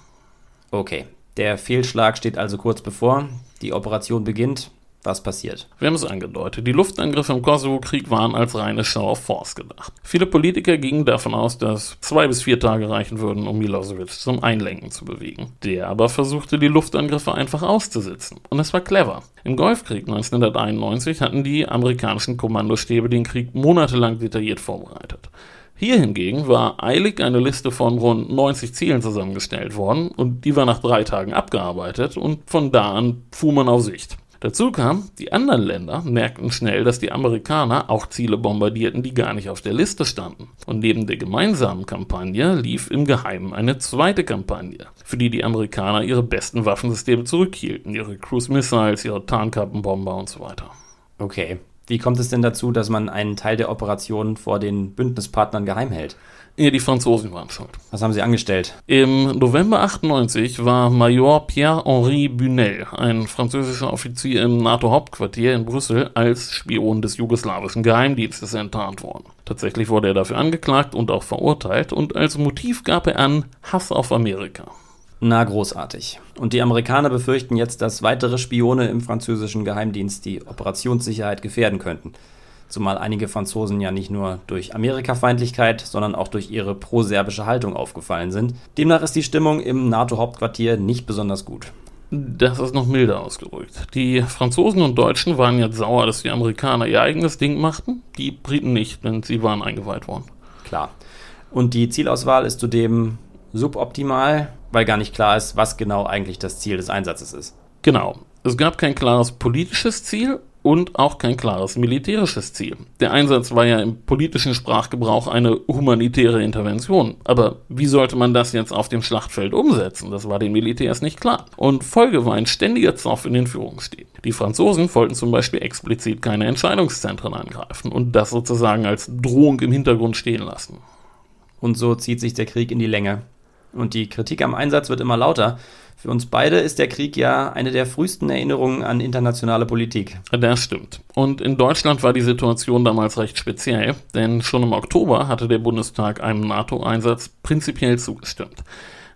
Speaker 3: Okay, der Fehlschlag steht also kurz bevor. Die Operation beginnt. Was passiert?
Speaker 2: Wir haben es angedeutet. Die Luftangriffe im Kosovo-Krieg waren als reine Show of Force gedacht. Viele Politiker gingen davon aus, dass zwei bis vier Tage reichen würden, um Milosevic zum Einlenken zu bewegen. Der aber versuchte, die Luftangriffe einfach auszusitzen. Und es war clever. Im Golfkrieg 1991 hatten die amerikanischen Kommandostäbe den Krieg monatelang detailliert vorbereitet. Hier hingegen war eilig eine Liste von rund 90 Zielen zusammengestellt worden und die war nach drei Tagen abgearbeitet und von da an fuhr man auf Sicht. Dazu kam, die anderen Länder merkten schnell, dass die Amerikaner auch Ziele bombardierten, die gar nicht auf der Liste standen. Und neben der gemeinsamen Kampagne lief im Geheimen eine zweite Kampagne, für die die Amerikaner ihre besten Waffensysteme zurückhielten, ihre Cruise Missiles, ihre Tarnkappenbomber und so weiter.
Speaker 3: Okay. Wie kommt es denn dazu, dass man einen Teil der Operation vor den Bündnispartnern geheim hält?
Speaker 2: Ja, die Franzosen waren schuld.
Speaker 3: Was haben sie angestellt?
Speaker 2: Im November 98 war Major Pierre-Henri Bunel, ein französischer Offizier im NATO-Hauptquartier in Brüssel, als Spion des jugoslawischen Geheimdienstes enttarnt worden. Tatsächlich wurde er dafür angeklagt und auch verurteilt und als Motiv gab er an Hass auf Amerika.
Speaker 3: Na, großartig. Und die Amerikaner befürchten jetzt, dass weitere Spione im französischen Geheimdienst die Operationssicherheit gefährden könnten zumal einige Franzosen ja nicht nur durch Amerikafeindlichkeit, sondern auch durch ihre proserbische Haltung aufgefallen sind. Demnach ist die Stimmung im NATO-Hauptquartier nicht besonders gut.
Speaker 2: Das ist noch milder ausgedrückt. Die Franzosen und Deutschen waren jetzt sauer, dass die Amerikaner ihr eigenes Ding machten, die Briten nicht, denn sie waren eingeweiht worden.
Speaker 3: Klar. Und die Zielauswahl ist zudem suboptimal, weil gar nicht klar ist, was genau eigentlich das Ziel des Einsatzes ist.
Speaker 2: Genau. Es gab kein klares politisches Ziel und auch kein klares militärisches Ziel. Der Einsatz war ja im politischen Sprachgebrauch eine humanitäre Intervention. Aber wie sollte man das jetzt auf dem Schlachtfeld umsetzen? Das war den Militärs nicht klar. Und Folge war ein ständiger Zoff in den Führungsstäben. Die Franzosen wollten zum Beispiel explizit keine Entscheidungszentren angreifen und das sozusagen als Drohung im Hintergrund stehen lassen.
Speaker 3: Und so zieht sich der Krieg in die Länge. Und die Kritik am Einsatz wird immer lauter. Für uns beide ist der Krieg ja eine der frühesten Erinnerungen an internationale Politik.
Speaker 2: Das stimmt. Und in Deutschland war die Situation damals recht speziell, denn schon im Oktober hatte der Bundestag einem NATO-Einsatz prinzipiell zugestimmt.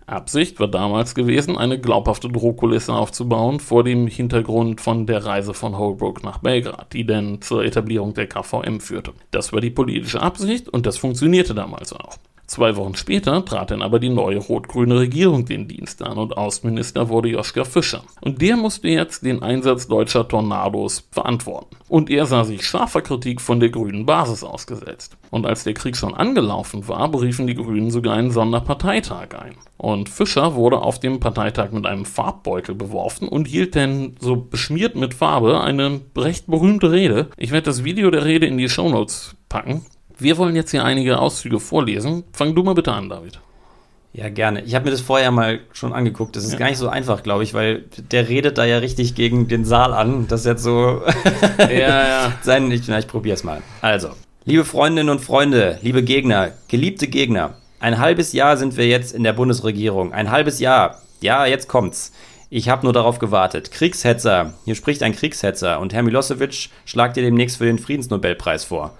Speaker 2: Absicht war damals gewesen, eine glaubhafte Drohkulisse aufzubauen vor dem Hintergrund von der Reise von Holbrooke nach Belgrad, die denn zur Etablierung der KVM führte. Das war die politische Absicht und das funktionierte damals auch. Zwei Wochen später trat dann aber die neue rot-grüne Regierung den Dienst an und Außenminister wurde Joschka Fischer. Und der musste jetzt den Einsatz deutscher Tornados verantworten. Und er sah sich scharfer Kritik von der grünen Basis ausgesetzt. Und als der Krieg schon angelaufen war, beriefen die Grünen sogar einen Sonderparteitag ein. Und Fischer wurde auf dem Parteitag mit einem Farbbeutel beworfen und hielt dann so beschmiert mit Farbe eine recht berühmte Rede. Ich werde das Video der Rede in die Shownotes packen. Wir wollen jetzt hier einige Auszüge vorlesen. Fang du mal bitte an, David.
Speaker 3: Ja, gerne. Ich habe mir das vorher mal schon angeguckt. Das ist ja. gar nicht so einfach, glaube ich, weil der redet da ja richtig gegen den Saal an. Das ist jetzt so. [LAUGHS] ja, ja. [LAUGHS] Sein, ich, na, ich probiere es mal. Also, liebe Freundinnen und Freunde, liebe Gegner, geliebte Gegner, ein halbes Jahr sind wir jetzt in der Bundesregierung. Ein halbes Jahr. Ja, jetzt kommt's. Ich habe nur darauf gewartet. Kriegshetzer. Hier spricht ein Kriegshetzer. Und Herr Milosevic schlagt dir demnächst für den Friedensnobelpreis vor.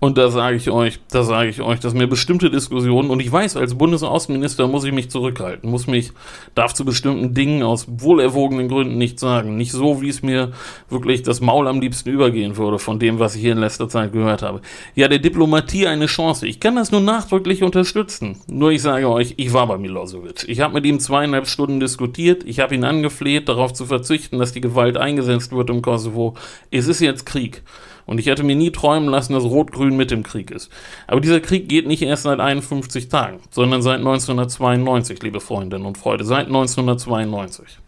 Speaker 2: Und da sage ich euch, da sage ich euch, dass mir bestimmte Diskussionen, und ich weiß, als Bundesaußenminister muss ich mich zurückhalten, muss mich, darf zu bestimmten Dingen aus wohlerwogenen Gründen nicht sagen. Nicht so, wie es mir wirklich das Maul am liebsten übergehen würde von dem, was ich hier in letzter Zeit gehört habe. Ja, der Diplomatie eine Chance. Ich kann das nur nachdrücklich unterstützen. Nur ich sage euch, ich war bei Milosevic. Ich habe mit ihm zweieinhalb Stunden diskutiert. Ich habe ihn angefleht, darauf zu verzichten, dass die Gewalt eingesetzt wird im Kosovo. Es ist jetzt Krieg. Und ich hätte mir nie träumen lassen, dass Rot-Grün mit im Krieg ist. Aber dieser Krieg geht nicht erst seit 51 Tagen, sondern seit 1992, liebe Freundinnen und Freunde, seit 1992.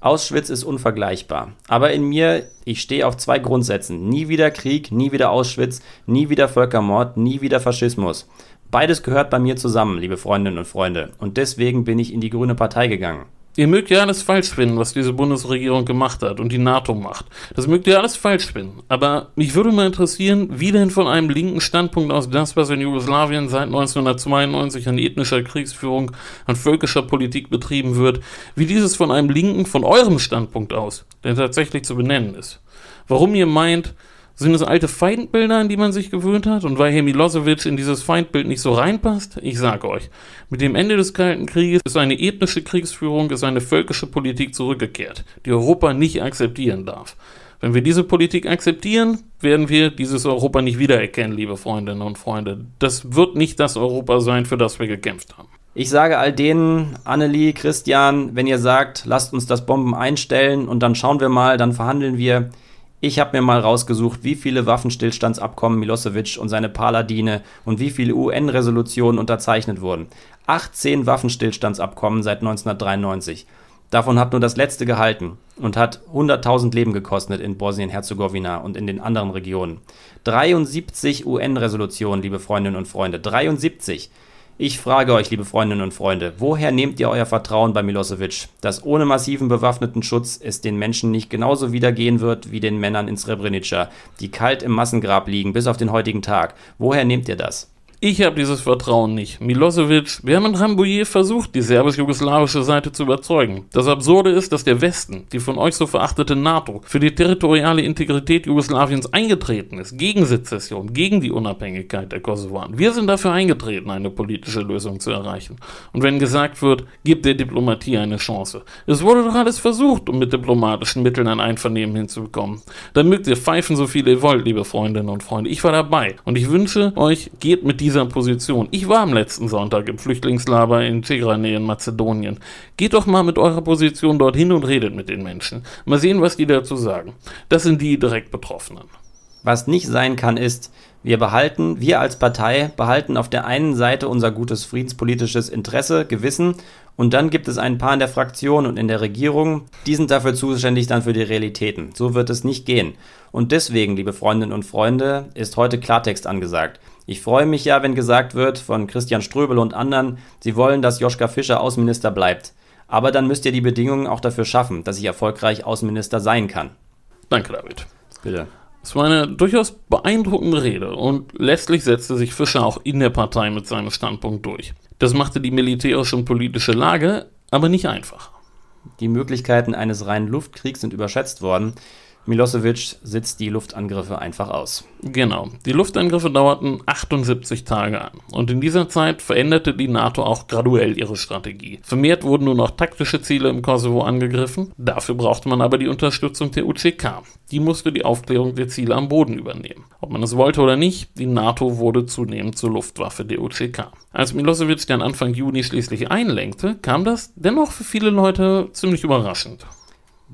Speaker 3: Auschwitz ist unvergleichbar. Aber in mir, ich stehe auf zwei Grundsätzen. Nie wieder Krieg, nie wieder Auschwitz, nie wieder Völkermord, nie wieder Faschismus. Beides gehört bei mir zusammen, liebe Freundinnen und Freunde. Und deswegen bin ich in die Grüne Partei gegangen.
Speaker 2: Ihr mögt ja alles falsch finden, was diese Bundesregierung gemacht hat und die NATO macht. Das mögt ihr alles falsch finden. Aber mich würde mal interessieren, wie denn von einem linken Standpunkt aus das, was in Jugoslawien seit 1992 an ethnischer Kriegsführung, an völkischer Politik betrieben wird, wie dieses von einem linken, von eurem Standpunkt aus, der tatsächlich zu benennen ist. Warum ihr meint, sind es alte Feindbilder, an die man sich gewöhnt hat? Und weil Herr Milosevic in dieses Feindbild nicht so reinpasst? Ich sage euch, mit dem Ende des Kalten Krieges ist eine ethnische Kriegsführung, ist eine völkische Politik zurückgekehrt, die Europa nicht akzeptieren darf. Wenn wir diese Politik akzeptieren, werden wir dieses Europa nicht wiedererkennen, liebe Freundinnen und Freunde. Das wird nicht das Europa sein, für das wir gekämpft haben.
Speaker 3: Ich sage all denen, Annelie, Christian, wenn ihr sagt, lasst uns das Bomben einstellen und dann schauen wir mal, dann verhandeln wir, ich habe mir mal rausgesucht, wie viele Waffenstillstandsabkommen Milosevic und seine Paladine und wie viele UN-Resolutionen unterzeichnet wurden. 18 Waffenstillstandsabkommen seit 1993. Davon hat nur das letzte gehalten und hat 100.000 Leben gekostet in Bosnien-Herzegowina und in den anderen Regionen. 73 UN-Resolutionen, liebe Freundinnen und Freunde. 73. Ich frage euch, liebe Freundinnen und Freunde, woher nehmt ihr euer Vertrauen bei Milosevic, dass ohne massiven bewaffneten Schutz es den Menschen nicht genauso wieder gehen wird wie den Männern in Srebrenica, die kalt im Massengrab liegen bis auf den heutigen Tag? Woher nehmt ihr das?
Speaker 2: Ich habe dieses Vertrauen nicht. Milosevic, wir haben in Rambouillet versucht, die serbisch-jugoslawische Seite zu überzeugen. Das Absurde ist, dass der Westen, die von euch so verachtete NATO, für die territoriale Integrität Jugoslawiens eingetreten ist, gegen Sezession, gegen die Unabhängigkeit der Kosovaren. Wir sind dafür eingetreten, eine politische Lösung zu erreichen. Und wenn gesagt wird, gibt der Diplomatie eine Chance. Es wurde doch alles versucht, um mit diplomatischen Mitteln ein Einvernehmen hinzubekommen. Dann mögt ihr pfeifen, so viel ihr wollt, liebe Freundinnen und Freunde. Ich war dabei. Und ich wünsche euch, geht mit dieser Position. Ich war am letzten Sonntag im Flüchtlingslager in Tigranee in Mazedonien. Geht doch mal mit eurer Position dorthin und redet mit den Menschen. Mal sehen, was die dazu sagen. Das sind die direkt Betroffenen.
Speaker 3: Was nicht sein kann, ist, wir behalten, wir als Partei behalten auf der einen Seite unser gutes friedenspolitisches Interesse, Gewissen und dann gibt es ein paar in der Fraktion und in der Regierung, die sind dafür zuständig dann für die Realitäten. So wird es nicht gehen. Und deswegen, liebe Freundinnen und Freunde, ist heute Klartext angesagt. Ich freue mich ja, wenn gesagt wird von Christian Ströbel und anderen, sie wollen, dass Joschka Fischer Außenminister bleibt. Aber dann müsst ihr die Bedingungen auch dafür schaffen, dass ich erfolgreich Außenminister sein kann.
Speaker 2: Danke, David. Bitte. Es war eine durchaus beeindruckende Rede und letztlich setzte sich Fischer auch in der Partei mit seinem Standpunkt durch. Das machte die militärische und politische Lage aber nicht einfach.
Speaker 3: Die Möglichkeiten eines reinen Luftkriegs sind überschätzt worden. Milosevic sitzt die Luftangriffe einfach aus.
Speaker 2: Genau. Die Luftangriffe dauerten 78 Tage an. Und in dieser Zeit veränderte die NATO auch graduell ihre Strategie. Vermehrt wurden nur noch taktische Ziele im Kosovo angegriffen. Dafür brauchte man aber die Unterstützung der UCK. Die musste die Aufklärung der Ziele am Boden übernehmen. Ob man es wollte oder nicht, die NATO wurde zunehmend zur Luftwaffe der UCK. Als Milosevic dann Anfang Juni schließlich einlenkte, kam das dennoch für viele Leute ziemlich überraschend.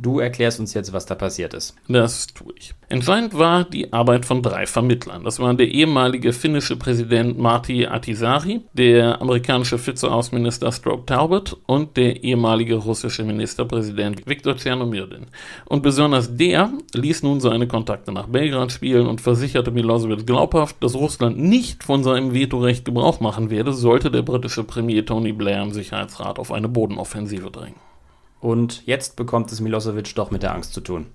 Speaker 3: Du erklärst uns jetzt, was da passiert ist.
Speaker 2: Das tue ich. Entscheidend war die Arbeit von drei Vermittlern. Das waren der ehemalige finnische Präsident Marty Ahtisaari, der amerikanische Vizeaußenminister Stroke Talbot und der ehemalige russische Ministerpräsident Viktor Tschernomyrdin. Und besonders der ließ nun seine Kontakte nach Belgrad spielen und versicherte Milosevic glaubhaft, dass Russland nicht von seinem Vetorecht Gebrauch machen werde, sollte der britische Premier Tony Blair im Sicherheitsrat auf eine Bodenoffensive drängen.
Speaker 3: Und jetzt bekommt es Milosevic doch mit der Angst zu tun.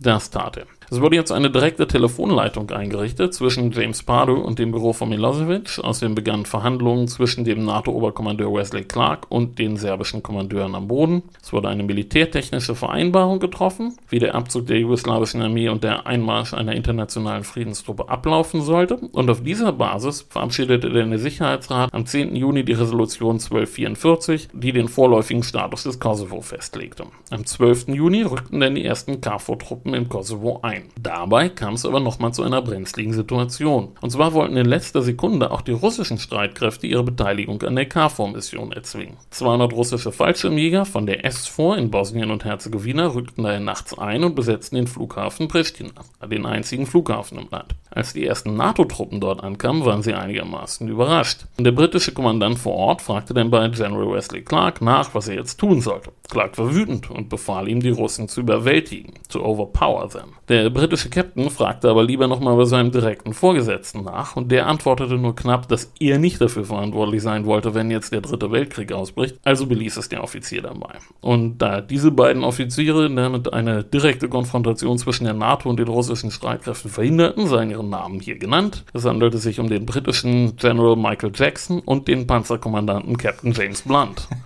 Speaker 2: Das tat er. Es wurde jetzt eine direkte Telefonleitung eingerichtet zwischen James Pardew und dem Büro von Milosevic. Außerdem begannen Verhandlungen zwischen dem NATO-Oberkommandeur Wesley Clark und den serbischen Kommandeuren am Boden. Es wurde eine militärtechnische Vereinbarung getroffen, wie der Abzug der jugoslawischen Armee und der Einmarsch einer internationalen Friedenstruppe ablaufen sollte. Und auf dieser Basis verabschiedete der Sicherheitsrat am 10. Juni die Resolution 1244, die den vorläufigen Status des Kosovo festlegte. Am 12. Juni rückten dann die ersten KFOR-Truppen im Kosovo ein ein. Dabei kam es aber nochmal zu einer brenzligen Situation. Und zwar wollten in letzter Sekunde auch die russischen Streitkräfte ihre Beteiligung an der KFOR-Mission erzwingen. 200 russische Fallschirmjäger von der S-4 in Bosnien und Herzegowina rückten daher nachts ein und besetzten den Flughafen Pristina, den einzigen Flughafen im Land. Als die ersten NATO-Truppen dort ankamen, waren sie einigermaßen überrascht. Der britische Kommandant vor Ort fragte dann bei General Wesley Clark nach, was er jetzt tun sollte. Clark war wütend und befahl ihm, die Russen zu überwältigen, to overpower them. Der Der britische Captain fragte aber lieber nochmal bei seinem direkten Vorgesetzten nach und der antwortete nur knapp, dass er nicht dafür verantwortlich sein wollte, wenn jetzt der dritte Weltkrieg ausbricht, also beließ es der Offizier dabei. Und da diese beiden Offiziere damit eine direkte Konfrontation zwischen der NATO und den russischen Streitkräften verhinderten, seien ihre Namen hier genannt. Es handelte sich um den britischen General Michael Jackson und den Panzerkommandanten Captain James Blunt. [LAUGHS]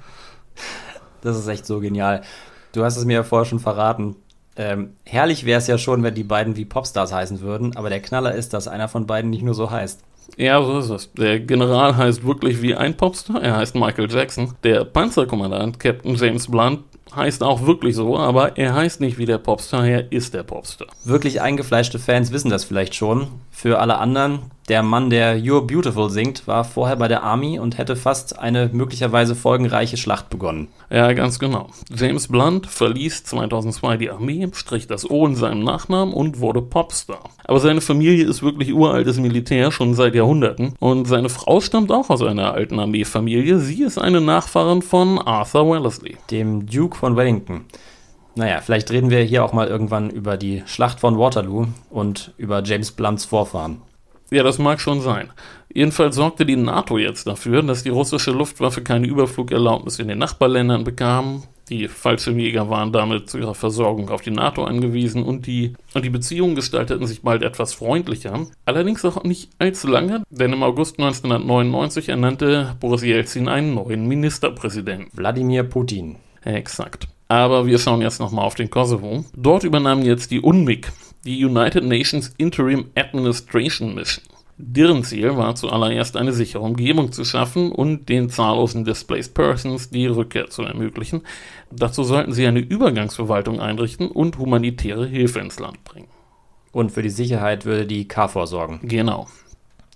Speaker 3: Das ist echt so genial. Du hast es mir ja vorher schon verraten. Ähm, herrlich wäre es ja schon, wenn die beiden wie Popstars heißen würden, aber der Knaller ist, dass einer von beiden nicht nur so heißt.
Speaker 2: Ja, so ist es. Der General heißt wirklich wie ein Popstar. Er heißt Michael Jackson. Der Panzerkommandant, Captain James Blunt, heißt auch wirklich so, aber er heißt nicht wie der Popstar, er ist der Popstar.
Speaker 3: Wirklich eingefleischte Fans wissen das vielleicht schon. Für alle anderen, der Mann, der You're Beautiful singt, war vorher bei der Army und hätte fast eine möglicherweise folgenreiche Schlacht begonnen.
Speaker 2: Ja, ganz genau. James Blunt verließ 2002 die Armee, strich das O in seinem Nachnamen und wurde Popstar. Aber seine Familie ist wirklich uraltes Militär, schon seit Jahrhunderten. Und seine Frau stammt auch aus einer alten Armeefamilie. Sie ist eine Nachfahrin von Arthur Wellesley.
Speaker 3: Dem Duke von Wellington. Naja, vielleicht reden wir hier auch mal irgendwann über die Schlacht von Waterloo und über James Blunts Vorfahren.
Speaker 2: Ja, das mag schon sein. Jedenfalls sorgte die NATO jetzt dafür, dass die russische Luftwaffe keine Überflugerlaubnis in den Nachbarländern bekam. Die Fallschirmjäger waren damit zu ihrer Versorgung auf die NATO angewiesen und die, und die Beziehungen gestalteten sich bald etwas freundlicher. Allerdings auch nicht allzu lange, denn im August 1999 ernannte Boris Jelzin einen neuen Ministerpräsidenten.
Speaker 3: Wladimir Putin.
Speaker 2: Exakt. Aber wir schauen jetzt nochmal auf den Kosovo. Dort übernahm jetzt die UNMIK, die United Nations Interim Administration Mission. Deren Ziel war zuallererst eine sichere Umgebung zu schaffen und den zahllosen Displaced Persons die Rückkehr zu ermöglichen. Dazu sollten sie eine Übergangsverwaltung einrichten und humanitäre Hilfe ins Land bringen.
Speaker 3: Und für die Sicherheit würde die KFOR sorgen.
Speaker 2: Genau.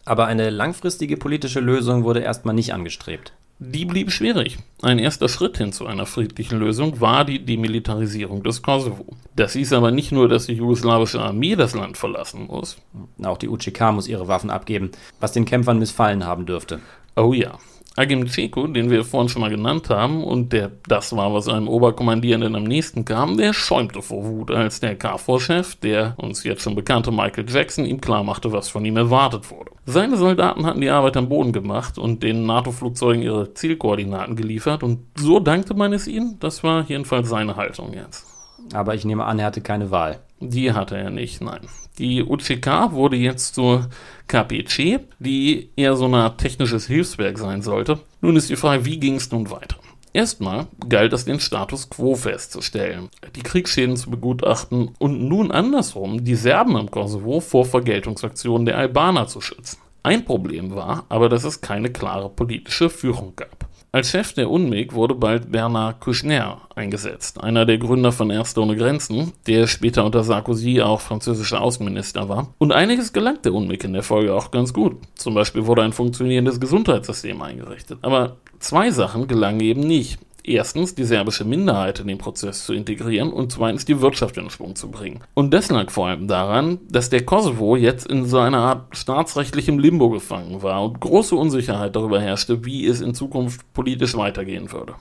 Speaker 3: Aber eine langfristige politische Lösung wurde erstmal nicht angestrebt.
Speaker 2: Die blieb schwierig. Ein erster Schritt hin zu einer friedlichen Lösung war die Demilitarisierung des Kosovo. Das hieß aber nicht nur, dass die jugoslawische Armee das Land verlassen muss.
Speaker 3: Auch die UCK muss ihre Waffen abgeben, was den Kämpfern missfallen haben dürfte.
Speaker 2: Oh ja. Agim Ceko, den wir vorhin schon mal genannt haben und der das war, was einem Oberkommandierenden am nächsten kam, der schäumte vor Wut, als der KFOR-Chef, der uns jetzt schon bekannte Michael Jackson, ihm klarmachte, was von ihm erwartet wurde. Seine Soldaten hatten die Arbeit am Boden gemacht und den NATO-Flugzeugen ihre Zielkoordinaten geliefert und so dankte man es ihnen. Das war jedenfalls seine Haltung jetzt.
Speaker 3: Aber ich nehme an, er hatte keine Wahl.
Speaker 2: Die hatte er nicht, nein. Die UCK wurde jetzt zur KPC, die eher so Art technisches Hilfswerk sein sollte. Nun ist die Frage, wie ging es nun weiter? Erstmal galt es, den Status quo festzustellen, die Kriegsschäden zu begutachten und nun andersrum die Serben im Kosovo vor Vergeltungsaktionen der Albaner zu schützen. Ein Problem war aber, dass es keine klare politische Führung gab. Als Chef der UNMIG wurde bald Bernard Kouchner eingesetzt, einer der Gründer von Ärzte ohne Grenzen, der später unter Sarkozy auch französischer Außenminister war. Und einiges gelangt der UNMIG in der Folge auch ganz gut. Zum Beispiel wurde ein funktionierendes Gesundheitssystem eingerichtet. Aber zwei Sachen gelangen eben nicht erstens die serbische Minderheit in den Prozess zu integrieren und zweitens die Wirtschaft in Schwung zu bringen. Und das lag vor allem daran, dass der Kosovo jetzt in so einer Art staatsrechtlichem Limbo gefangen war und große Unsicherheit darüber herrschte, wie es in Zukunft politisch weitergehen würde.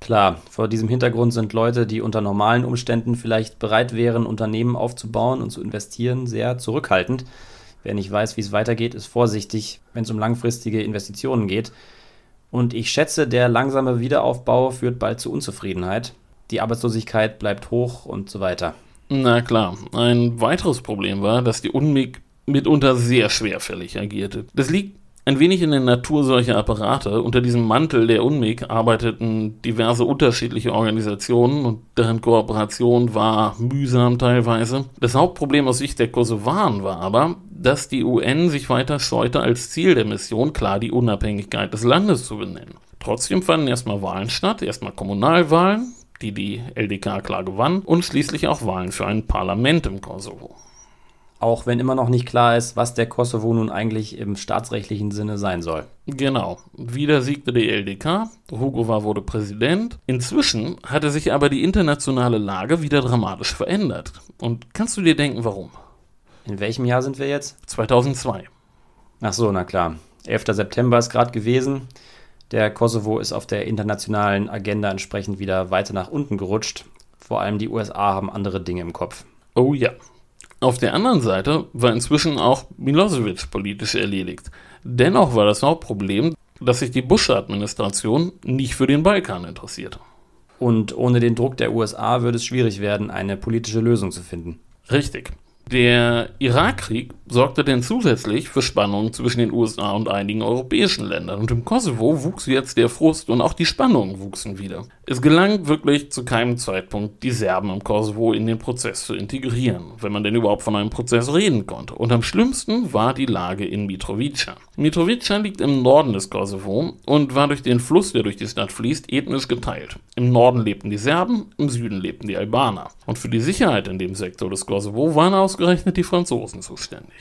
Speaker 3: Klar, vor diesem Hintergrund sind Leute, die unter normalen Umständen vielleicht bereit wären, Unternehmen aufzubauen und zu investieren, sehr zurückhaltend. Wer nicht weiß, wie es weitergeht, ist vorsichtig, wenn es um langfristige Investitionen geht. Und ich schätze, der langsame Wiederaufbau führt bald zu Unzufriedenheit. Die Arbeitslosigkeit bleibt hoch und so weiter.
Speaker 2: Na klar. Ein weiteres Problem war, dass die UNMIG mitunter sehr schwerfällig agierte. Das liegt ein wenig in der Natur solcher Apparate. Unter diesem Mantel der UNMIG arbeiteten diverse unterschiedliche Organisationen und deren Kooperation war mühsam teilweise. Das Hauptproblem aus Sicht der Kosovaren war aber, dass die UN sich weiter scheute, als Ziel der Mission klar die Unabhängigkeit des Landes zu benennen. Trotzdem fanden erstmal Wahlen statt, erstmal Kommunalwahlen, die die LDK klar gewann, und schließlich auch Wahlen für ein Parlament im Kosovo.
Speaker 3: Auch wenn immer noch nicht klar ist, was der Kosovo nun eigentlich im staatsrechtlichen Sinne sein soll.
Speaker 2: Genau. Wieder siegte die LDK. Hugova wurde Präsident. Inzwischen hatte sich aber die internationale Lage wieder dramatisch verändert. Und kannst du dir denken, warum?
Speaker 3: In welchem Jahr sind wir jetzt?
Speaker 2: 2002.
Speaker 3: Ach so, na klar. 11. September ist gerade gewesen. Der Kosovo ist auf der internationalen Agenda entsprechend wieder weiter nach unten gerutscht. Vor allem die USA haben andere Dinge im Kopf.
Speaker 2: Oh ja. Auf der anderen Seite war inzwischen auch Milosevic politisch erledigt. Dennoch war das Hauptproblem, dass sich die Bush-Administration nicht für den Balkan interessierte.
Speaker 3: Und ohne den Druck der USA würde es schwierig werden, eine politische Lösung zu finden.
Speaker 2: Richtig. Der Irakkrieg sorgte denn zusätzlich für Spannungen zwischen den USA und einigen europäischen Ländern. Und im Kosovo wuchs jetzt der Frust und auch die Spannungen wuchsen wieder. Es gelang wirklich zu keinem Zeitpunkt, die Serben im Kosovo in den Prozess zu integrieren, wenn man denn überhaupt von einem Prozess reden konnte. Und am schlimmsten war die Lage in Mitrovica. Mitrovica liegt im Norden des Kosovo und war durch den Fluss, der durch die Stadt fließt, ethnisch geteilt. Im Norden lebten die Serben, im Süden lebten die Albaner. Und für die Sicherheit in dem Sektor des Kosovo waren aus ausgerechnet die Franzosen zuständig.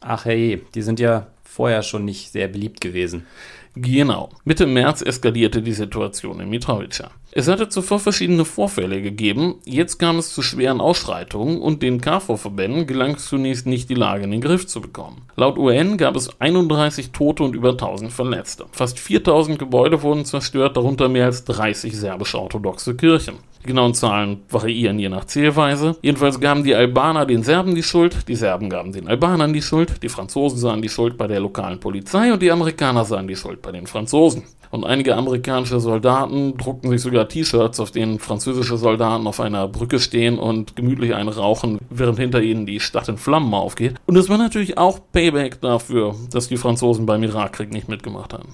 Speaker 3: Ach hey, die sind ja vorher schon nicht sehr beliebt gewesen.
Speaker 2: Genau. Mitte März eskalierte die Situation in Mitrovica. Es hatte zuvor verschiedene Vorfälle gegeben, jetzt kam es zu schweren Ausschreitungen und den KFOR-Verbänden gelang es zunächst nicht, die Lage in den Griff zu bekommen. Laut UN gab es 31 Tote und über 1000 Verletzte. Fast 4000 Gebäude wurden zerstört, darunter mehr als 30 serbische orthodoxe Kirchen. Die genauen Zahlen variieren je nach Zählweise. Jedenfalls gaben die Albaner den Serben die Schuld, die Serben gaben den Albanern die Schuld, die Franzosen sahen die Schuld bei der lokalen Polizei und die Amerikaner sahen die Schuld bei den Franzosen. Und einige amerikanische Soldaten druckten sich sogar T-Shirts, auf denen französische Soldaten auf einer Brücke stehen und gemütlich einen rauchen, während hinter ihnen die Stadt in Flammen aufgeht. Und es war natürlich auch Payback dafür, dass die Franzosen beim Irakkrieg nicht mitgemacht haben.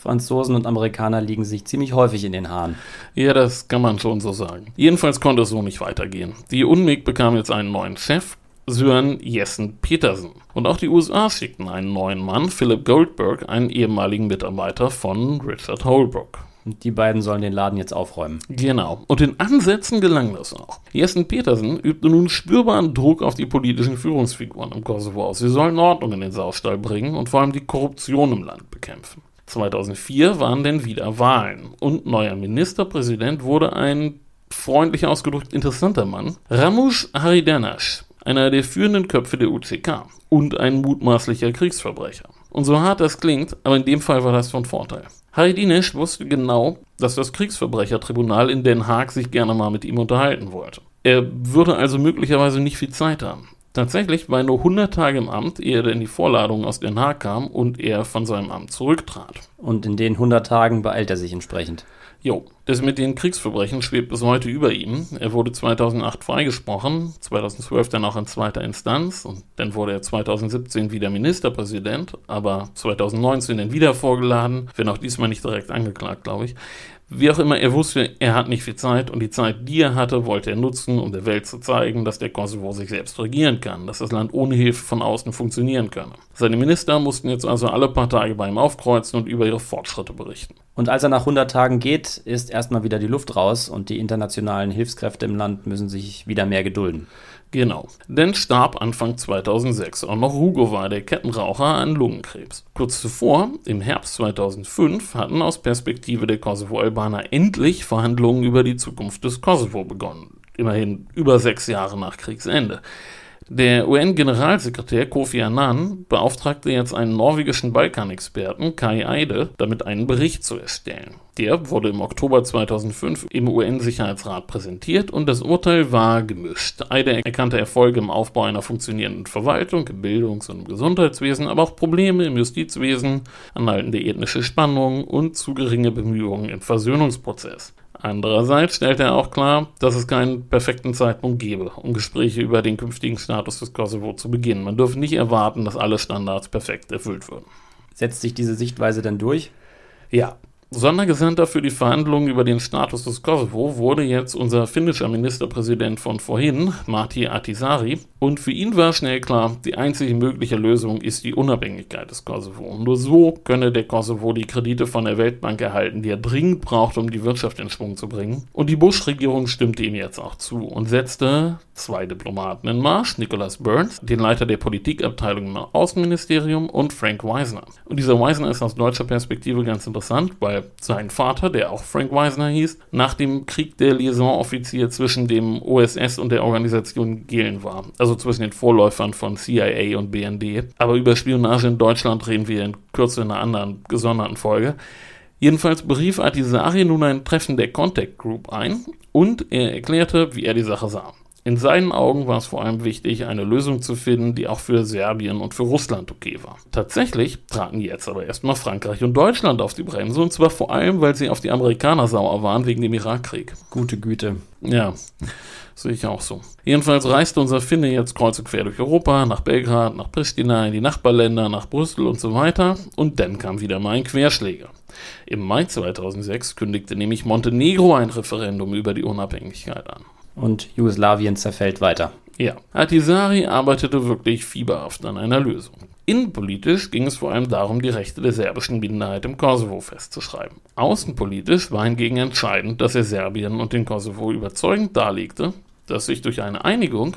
Speaker 3: Franzosen und Amerikaner liegen sich ziemlich häufig in den Haaren.
Speaker 2: Ja, das kann man schon so sagen. Jedenfalls konnte es so nicht weitergehen. Die UNMIG bekam jetzt einen neuen Chef, Sören Jessen Petersen. Und auch die USA schickten einen neuen Mann, Philip Goldberg, einen ehemaligen Mitarbeiter von Richard Holbrooke.
Speaker 3: Und die beiden sollen den Laden jetzt aufräumen.
Speaker 2: Genau. Und in Ansätzen gelang das auch. Jessen Petersen übte nun spürbaren Druck auf die politischen Führungsfiguren im Kosovo aus. Sie sollen Ordnung in den Saustall bringen und vor allem die Korruption im Land bekämpfen. 2004 waren denn wieder Wahlen und neuer Ministerpräsident wurde ein freundlich ausgedrückt interessanter Mann, Ramush Haridanash, einer der führenden Köpfe der UCK und ein mutmaßlicher Kriegsverbrecher. Und so hart das klingt, aber in dem Fall war das von Vorteil. Haridinash wusste genau, dass das Kriegsverbrechertribunal in Den Haag sich gerne mal mit ihm unterhalten wollte. Er würde also möglicherweise nicht viel Zeit haben. Tatsächlich war er nur 100 Tage im Amt, ehe er denn die Vorladung aus Den Haag kam und er von seinem Amt zurücktrat.
Speaker 3: Und in den 100 Tagen beeilt er sich entsprechend.
Speaker 2: Jo, das mit den Kriegsverbrechen schwebt bis heute über ihm. Er wurde 2008 freigesprochen, 2012 dann auch in zweiter Instanz und dann wurde er 2017 wieder Ministerpräsident, aber 2019 dann wieder vorgeladen, wenn auch diesmal nicht direkt angeklagt, glaube ich. Wie auch immer, er wusste, er hat nicht viel Zeit und die Zeit, die er hatte, wollte er nutzen, um der Welt zu zeigen, dass der Kosovo sich selbst regieren kann, dass das Land ohne Hilfe von außen funktionieren könne. Seine Minister mussten jetzt also alle paar Tage bei ihm aufkreuzen und über ihre Fortschritte berichten.
Speaker 3: Und als er nach 100 Tagen geht, ist erstmal wieder die Luft raus und die internationalen Hilfskräfte im Land müssen sich wieder mehr gedulden.
Speaker 2: Genau. Denn starb Anfang 2006 auch noch Hugo war der Kettenraucher an Lungenkrebs. Kurz zuvor, im Herbst 2005, hatten aus Perspektive der Kosovo-Albaner endlich Verhandlungen über die Zukunft des Kosovo begonnen. Immerhin über sechs Jahre nach Kriegsende. Der UN-Generalsekretär Kofi Annan beauftragte jetzt einen norwegischen Balkanexperten, Kai Eide, damit einen Bericht zu erstellen. Der wurde im Oktober 2005 im UN-Sicherheitsrat präsentiert und das Urteil war gemischt. Eide erkannte Erfolge im Aufbau einer funktionierenden Verwaltung, im Bildungs- und im Gesundheitswesen, aber auch Probleme im Justizwesen, anhaltende ethnische Spannungen und zu geringe Bemühungen im Versöhnungsprozess. Andererseits stellt er auch klar, dass es keinen perfekten Zeitpunkt gebe, um Gespräche über den künftigen Status des Kosovo zu beginnen. Man dürfe nicht erwarten, dass alle Standards perfekt erfüllt würden.
Speaker 3: Setzt sich diese Sichtweise denn durch?
Speaker 2: Ja, Sondergesandter für die Verhandlungen über den Status des Kosovo wurde jetzt unser finnischer Ministerpräsident von vorhin, Marti Atisari. Und für ihn war schnell klar, die einzige mögliche Lösung ist die Unabhängigkeit des Kosovo. Nur so könne der Kosovo die Kredite von der Weltbank erhalten, die er dringend braucht, um die Wirtschaft in Schwung zu bringen. Und die Bush-Regierung stimmte ihm jetzt auch zu und setzte zwei Diplomaten in Marsch, Nicholas Burns, den Leiter der Politikabteilung im Außenministerium und Frank Weisner. Und dieser Weisner ist aus deutscher Perspektive ganz interessant, weil sein Vater, der auch Frank Weisner hieß, nach dem Krieg der Liaison-Offizier zwischen dem OSS und der Organisation Gehlen war. Also zwischen den Vorläufern von CIA und BND. Aber über Spionage in Deutschland reden wir in Kürze in einer anderen gesonderten Folge. Jedenfalls berief Atisari nun ein Treffen der Contact Group ein und er erklärte, wie er die Sache sah. In seinen Augen war es vor allem wichtig, eine Lösung zu finden, die auch für Serbien und für Russland okay war. Tatsächlich traten jetzt aber erstmal Frankreich und Deutschland auf die Bremse, und zwar vor allem, weil sie auf die Amerikaner sauer waren wegen dem Irakkrieg.
Speaker 3: Gute Güte.
Speaker 2: Ja. Sehe ich auch so. Jedenfalls reiste unser Finne jetzt kreuz und quer durch Europa, nach Belgrad, nach Pristina, in die Nachbarländer, nach Brüssel und so weiter. Und dann kam wieder mal ein Querschläger. Im Mai 2006 kündigte nämlich Montenegro ein Referendum über die Unabhängigkeit an.
Speaker 3: Und Jugoslawien zerfällt weiter.
Speaker 2: Ja, Atisari arbeitete wirklich fieberhaft an einer Lösung. Innenpolitisch ging es vor allem darum, die Rechte der serbischen Minderheit im Kosovo festzuschreiben. Außenpolitisch war hingegen entscheidend, dass er Serbien und den Kosovo überzeugend darlegte, dass sich durch eine Einigung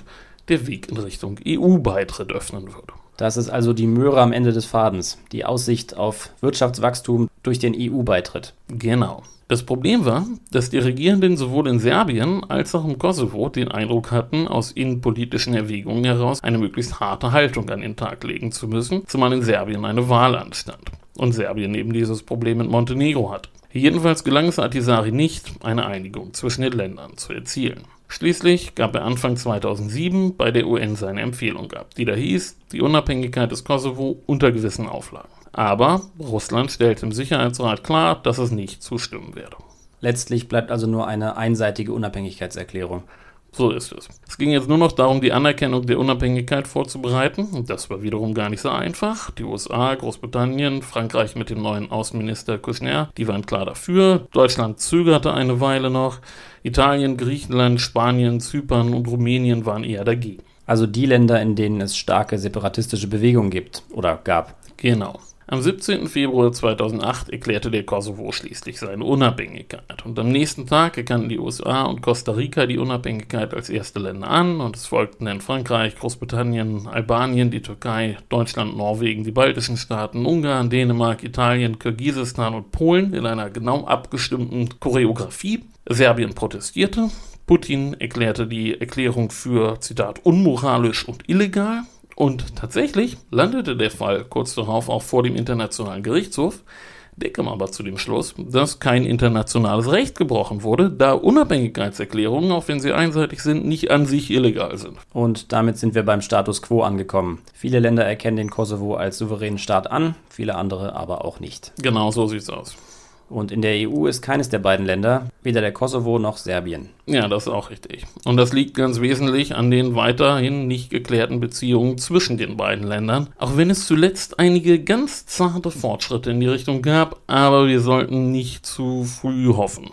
Speaker 2: der Weg in Richtung EU-Beitritt öffnen würde.
Speaker 3: Das ist also die Möhre am Ende des Fadens, die Aussicht auf Wirtschaftswachstum durch den EU-Beitritt.
Speaker 2: Genau. Das Problem war, dass die Regierenden sowohl in Serbien als auch im Kosovo den Eindruck hatten, aus innenpolitischen Erwägungen heraus eine möglichst harte Haltung an den Tag legen zu müssen, zumal in Serbien eine Wahl anstand und Serbien eben dieses Problem mit Montenegro hat. Jedenfalls gelang es Atisari nicht, eine Einigung zwischen den Ländern zu erzielen. Schließlich gab er Anfang 2007 bei der UN seine Empfehlung ab, die da hieß, die Unabhängigkeit des Kosovo unter gewissen Auflagen. Aber Russland stellt im Sicherheitsrat klar, dass es nicht zustimmen werde.
Speaker 3: Letztlich bleibt also nur eine einseitige Unabhängigkeitserklärung.
Speaker 2: So ist es. Es ging jetzt nur noch darum, die Anerkennung der Unabhängigkeit vorzubereiten. Und das war wiederum gar nicht so einfach. Die USA, Großbritannien, Frankreich mit dem neuen Außenminister Kouchner, die waren klar dafür. Deutschland zögerte eine Weile noch. Italien, Griechenland, Spanien, Zypern und Rumänien waren eher dagegen.
Speaker 3: Also die Länder, in denen es starke separatistische Bewegungen gibt oder gab.
Speaker 2: Genau. Am 17. Februar 2008 erklärte der Kosovo schließlich seine Unabhängigkeit. Und am nächsten Tag erkannten die USA und Costa Rica die Unabhängigkeit als erste Länder an. Und es folgten dann Frankreich, Großbritannien, Albanien, die Türkei, Deutschland, Norwegen, die baltischen Staaten, Ungarn, Dänemark, Italien, Kirgisistan und Polen in einer genau abgestimmten Choreografie. Serbien protestierte. Putin erklärte die Erklärung für, Zitat, unmoralisch und illegal. Und tatsächlich landete der Fall kurz darauf auch vor dem Internationalen Gerichtshof. Der kam aber zu dem Schluss, dass kein internationales Recht gebrochen wurde, da Unabhängigkeitserklärungen, auch wenn sie einseitig sind, nicht an sich illegal sind.
Speaker 3: Und damit sind wir beim Status quo angekommen. Viele Länder erkennen den Kosovo als souveränen Staat an, viele andere aber auch nicht.
Speaker 2: Genau so sieht's aus.
Speaker 3: Und in der EU ist keines der beiden Länder, weder der Kosovo noch Serbien.
Speaker 2: Ja, das ist auch richtig. Und das liegt ganz wesentlich an den weiterhin nicht geklärten Beziehungen zwischen den beiden Ländern, auch wenn es zuletzt einige ganz zarte Fortschritte in die Richtung gab, aber wir sollten nicht zu früh hoffen.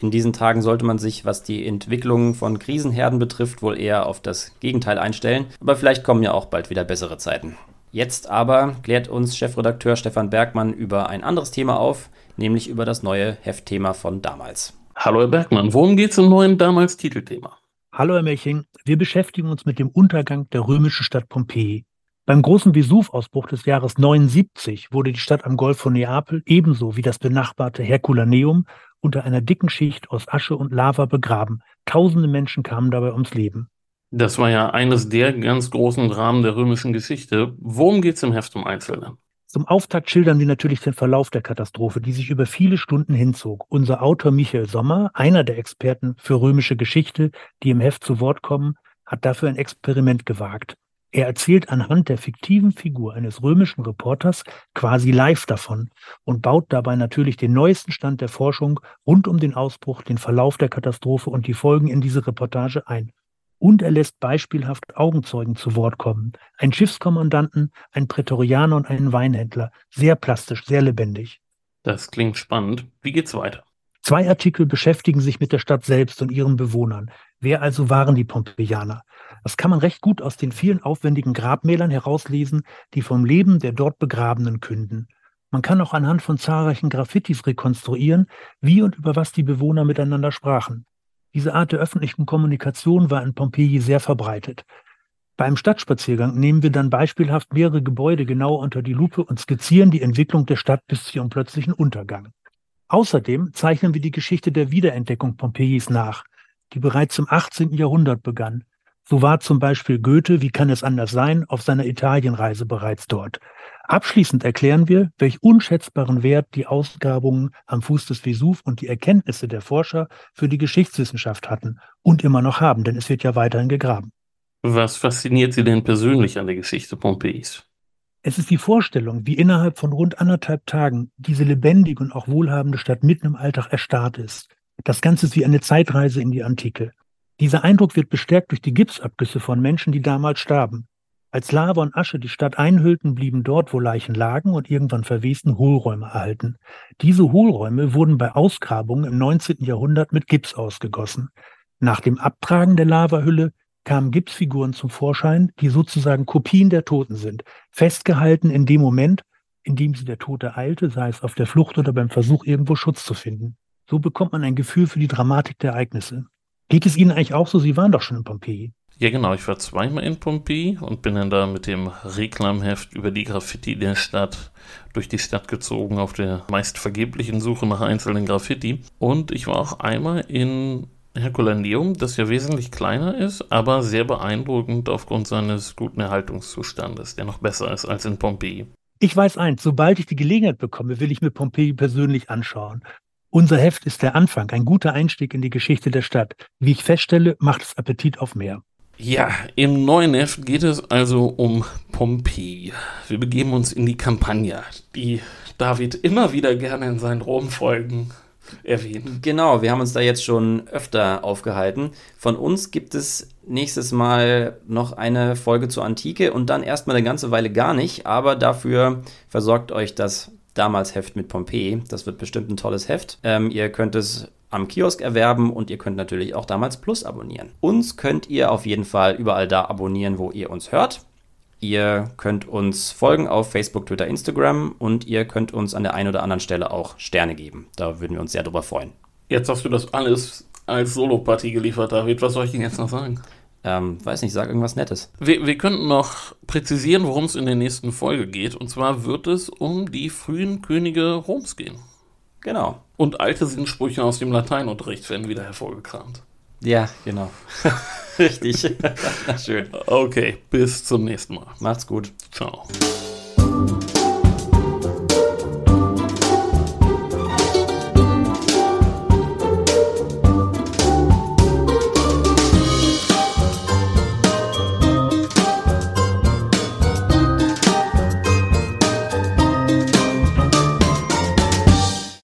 Speaker 3: In diesen Tagen sollte man sich, was die Entwicklung von Krisenherden betrifft, wohl eher auf das Gegenteil einstellen, aber vielleicht kommen ja auch bald wieder bessere Zeiten. Jetzt aber klärt uns Chefredakteur Stefan Bergmann über ein anderes Thema auf, nämlich über das neue Heftthema von damals.
Speaker 2: Hallo Herr Bergmann, worum geht es im neuen damals Titelthema?
Speaker 4: Hallo Herr Melching, wir beschäftigen uns mit dem Untergang der römischen Stadt Pompeji. Beim großen Vesuv-Ausbruch des Jahres 79 wurde die Stadt am Golf von Neapel ebenso wie das benachbarte Herculaneum unter einer dicken Schicht aus Asche und Lava begraben. Tausende Menschen kamen dabei ums Leben.
Speaker 2: Das war ja eines der ganz großen Dramen der römischen Geschichte. Worum geht es im Heft im Einzelnen?
Speaker 4: Zum Auftakt schildern wir natürlich den Verlauf der Katastrophe, die sich über viele Stunden hinzog. Unser Autor Michael Sommer, einer der Experten für römische Geschichte, die im Heft zu Wort kommen, hat dafür ein Experiment gewagt. Er erzählt anhand der fiktiven Figur eines römischen Reporters quasi live davon und baut dabei natürlich den neuesten Stand der Forschung rund um den Ausbruch, den Verlauf der Katastrophe und die Folgen in diese Reportage ein. Und er lässt beispielhaft Augenzeugen zu Wort kommen. Ein Schiffskommandanten, ein Prätorianer und einen Weinhändler. Sehr plastisch, sehr lebendig.
Speaker 2: Das klingt spannend. Wie geht's weiter?
Speaker 4: Zwei Artikel beschäftigen sich mit der Stadt selbst und ihren Bewohnern. Wer also waren die Pompeianer? Das kann man recht gut aus den vielen aufwendigen Grabmälern herauslesen, die vom Leben der dort Begrabenen künden. Man kann auch anhand von zahlreichen Graffitis rekonstruieren, wie und über was die Bewohner miteinander sprachen. Diese Art der öffentlichen Kommunikation war in Pompeji sehr verbreitet. Beim Stadtspaziergang nehmen wir dann beispielhaft mehrere Gebäude genau unter die Lupe und skizzieren die Entwicklung der Stadt bis zu ihrem plötzlichen Untergang. Außerdem zeichnen wir die Geschichte der Wiederentdeckung Pompejis nach, die bereits im 18. Jahrhundert begann. So war zum Beispiel Goethe, wie kann es anders sein, auf seiner Italienreise bereits dort. Abschließend erklären wir, welch unschätzbaren Wert die Ausgrabungen am Fuß des Vesuv und die Erkenntnisse der Forscher für die Geschichtswissenschaft hatten und immer noch haben, denn es wird ja weiterhin gegraben.
Speaker 2: Was fasziniert Sie denn persönlich an der Geschichte Pompeis?
Speaker 4: Es ist die Vorstellung, wie innerhalb von rund anderthalb Tagen diese lebendige und auch wohlhabende Stadt mitten im Alltag erstarrt ist. Das Ganze ist wie eine Zeitreise in die Antike. Dieser Eindruck wird bestärkt durch die Gipsabgüsse von Menschen, die damals starben. Als Lava und Asche die Stadt einhüllten, blieben dort, wo Leichen lagen und irgendwann verwesten, Hohlräume erhalten. Diese Hohlräume wurden bei Ausgrabungen im 19. Jahrhundert mit Gips ausgegossen. Nach dem Abtragen der Lavahülle kamen Gipsfiguren zum Vorschein, die sozusagen Kopien der Toten sind, festgehalten in dem Moment, in dem sie der Tote eilte, sei es auf der Flucht oder beim Versuch, irgendwo Schutz zu finden. So bekommt man ein Gefühl für die Dramatik der Ereignisse. Geht es Ihnen eigentlich auch so? Sie waren doch schon in Pompeji.
Speaker 2: Ja, genau. Ich war zweimal in Pompeji und bin dann da mit dem Reklamheft über die Graffiti der Stadt durch die Stadt gezogen auf der meist vergeblichen Suche nach einzelnen Graffiti. Und ich war auch einmal in Herculaneum, das ja wesentlich kleiner ist, aber sehr beeindruckend aufgrund seines guten Erhaltungszustandes, der noch besser ist als in Pompeji.
Speaker 4: Ich weiß eins, sobald ich die Gelegenheit bekomme, will ich mir Pompeji persönlich anschauen. Unser Heft ist der Anfang, ein guter Einstieg in die Geschichte der Stadt. Wie ich feststelle, macht es Appetit auf mehr.
Speaker 2: Ja, im neuen Heft geht es also um Pompeji. Wir begeben uns in die Campagna, die David immer wieder gerne in seinen Romfolgen erwähnt.
Speaker 3: Genau, wir haben uns da jetzt schon öfter aufgehalten. Von uns gibt es nächstes Mal noch eine Folge zur Antike und dann erstmal eine ganze Weile gar nicht, aber dafür versorgt euch das damals Heft mit Pompeji. Das wird bestimmt ein tolles Heft. Ähm, ihr könnt es am Kiosk erwerben und ihr könnt natürlich auch damals Plus abonnieren. Uns könnt ihr auf jeden Fall überall da abonnieren, wo ihr uns hört. Ihr könnt uns folgen auf Facebook, Twitter, Instagram und ihr könnt uns an der einen oder anderen Stelle auch Sterne geben. Da würden wir uns sehr drüber freuen.
Speaker 2: Jetzt hast du das alles als Solo-Party geliefert, David. Was soll ich denn jetzt noch sagen?
Speaker 3: Ähm, weiß nicht, sag irgendwas Nettes.
Speaker 2: Wir, wir könnten noch präzisieren, worum es in der nächsten Folge geht. Und zwar wird es um die frühen Könige Roms gehen.
Speaker 3: Genau.
Speaker 2: Und alte Sinnsprüche aus dem Lateinunterricht werden wieder hervorgekramt.
Speaker 3: Ja, genau. [LAUGHS] Richtig. [LAUGHS] Schön.
Speaker 2: Okay, bis zum nächsten Mal.
Speaker 3: Macht's gut.
Speaker 2: Ciao.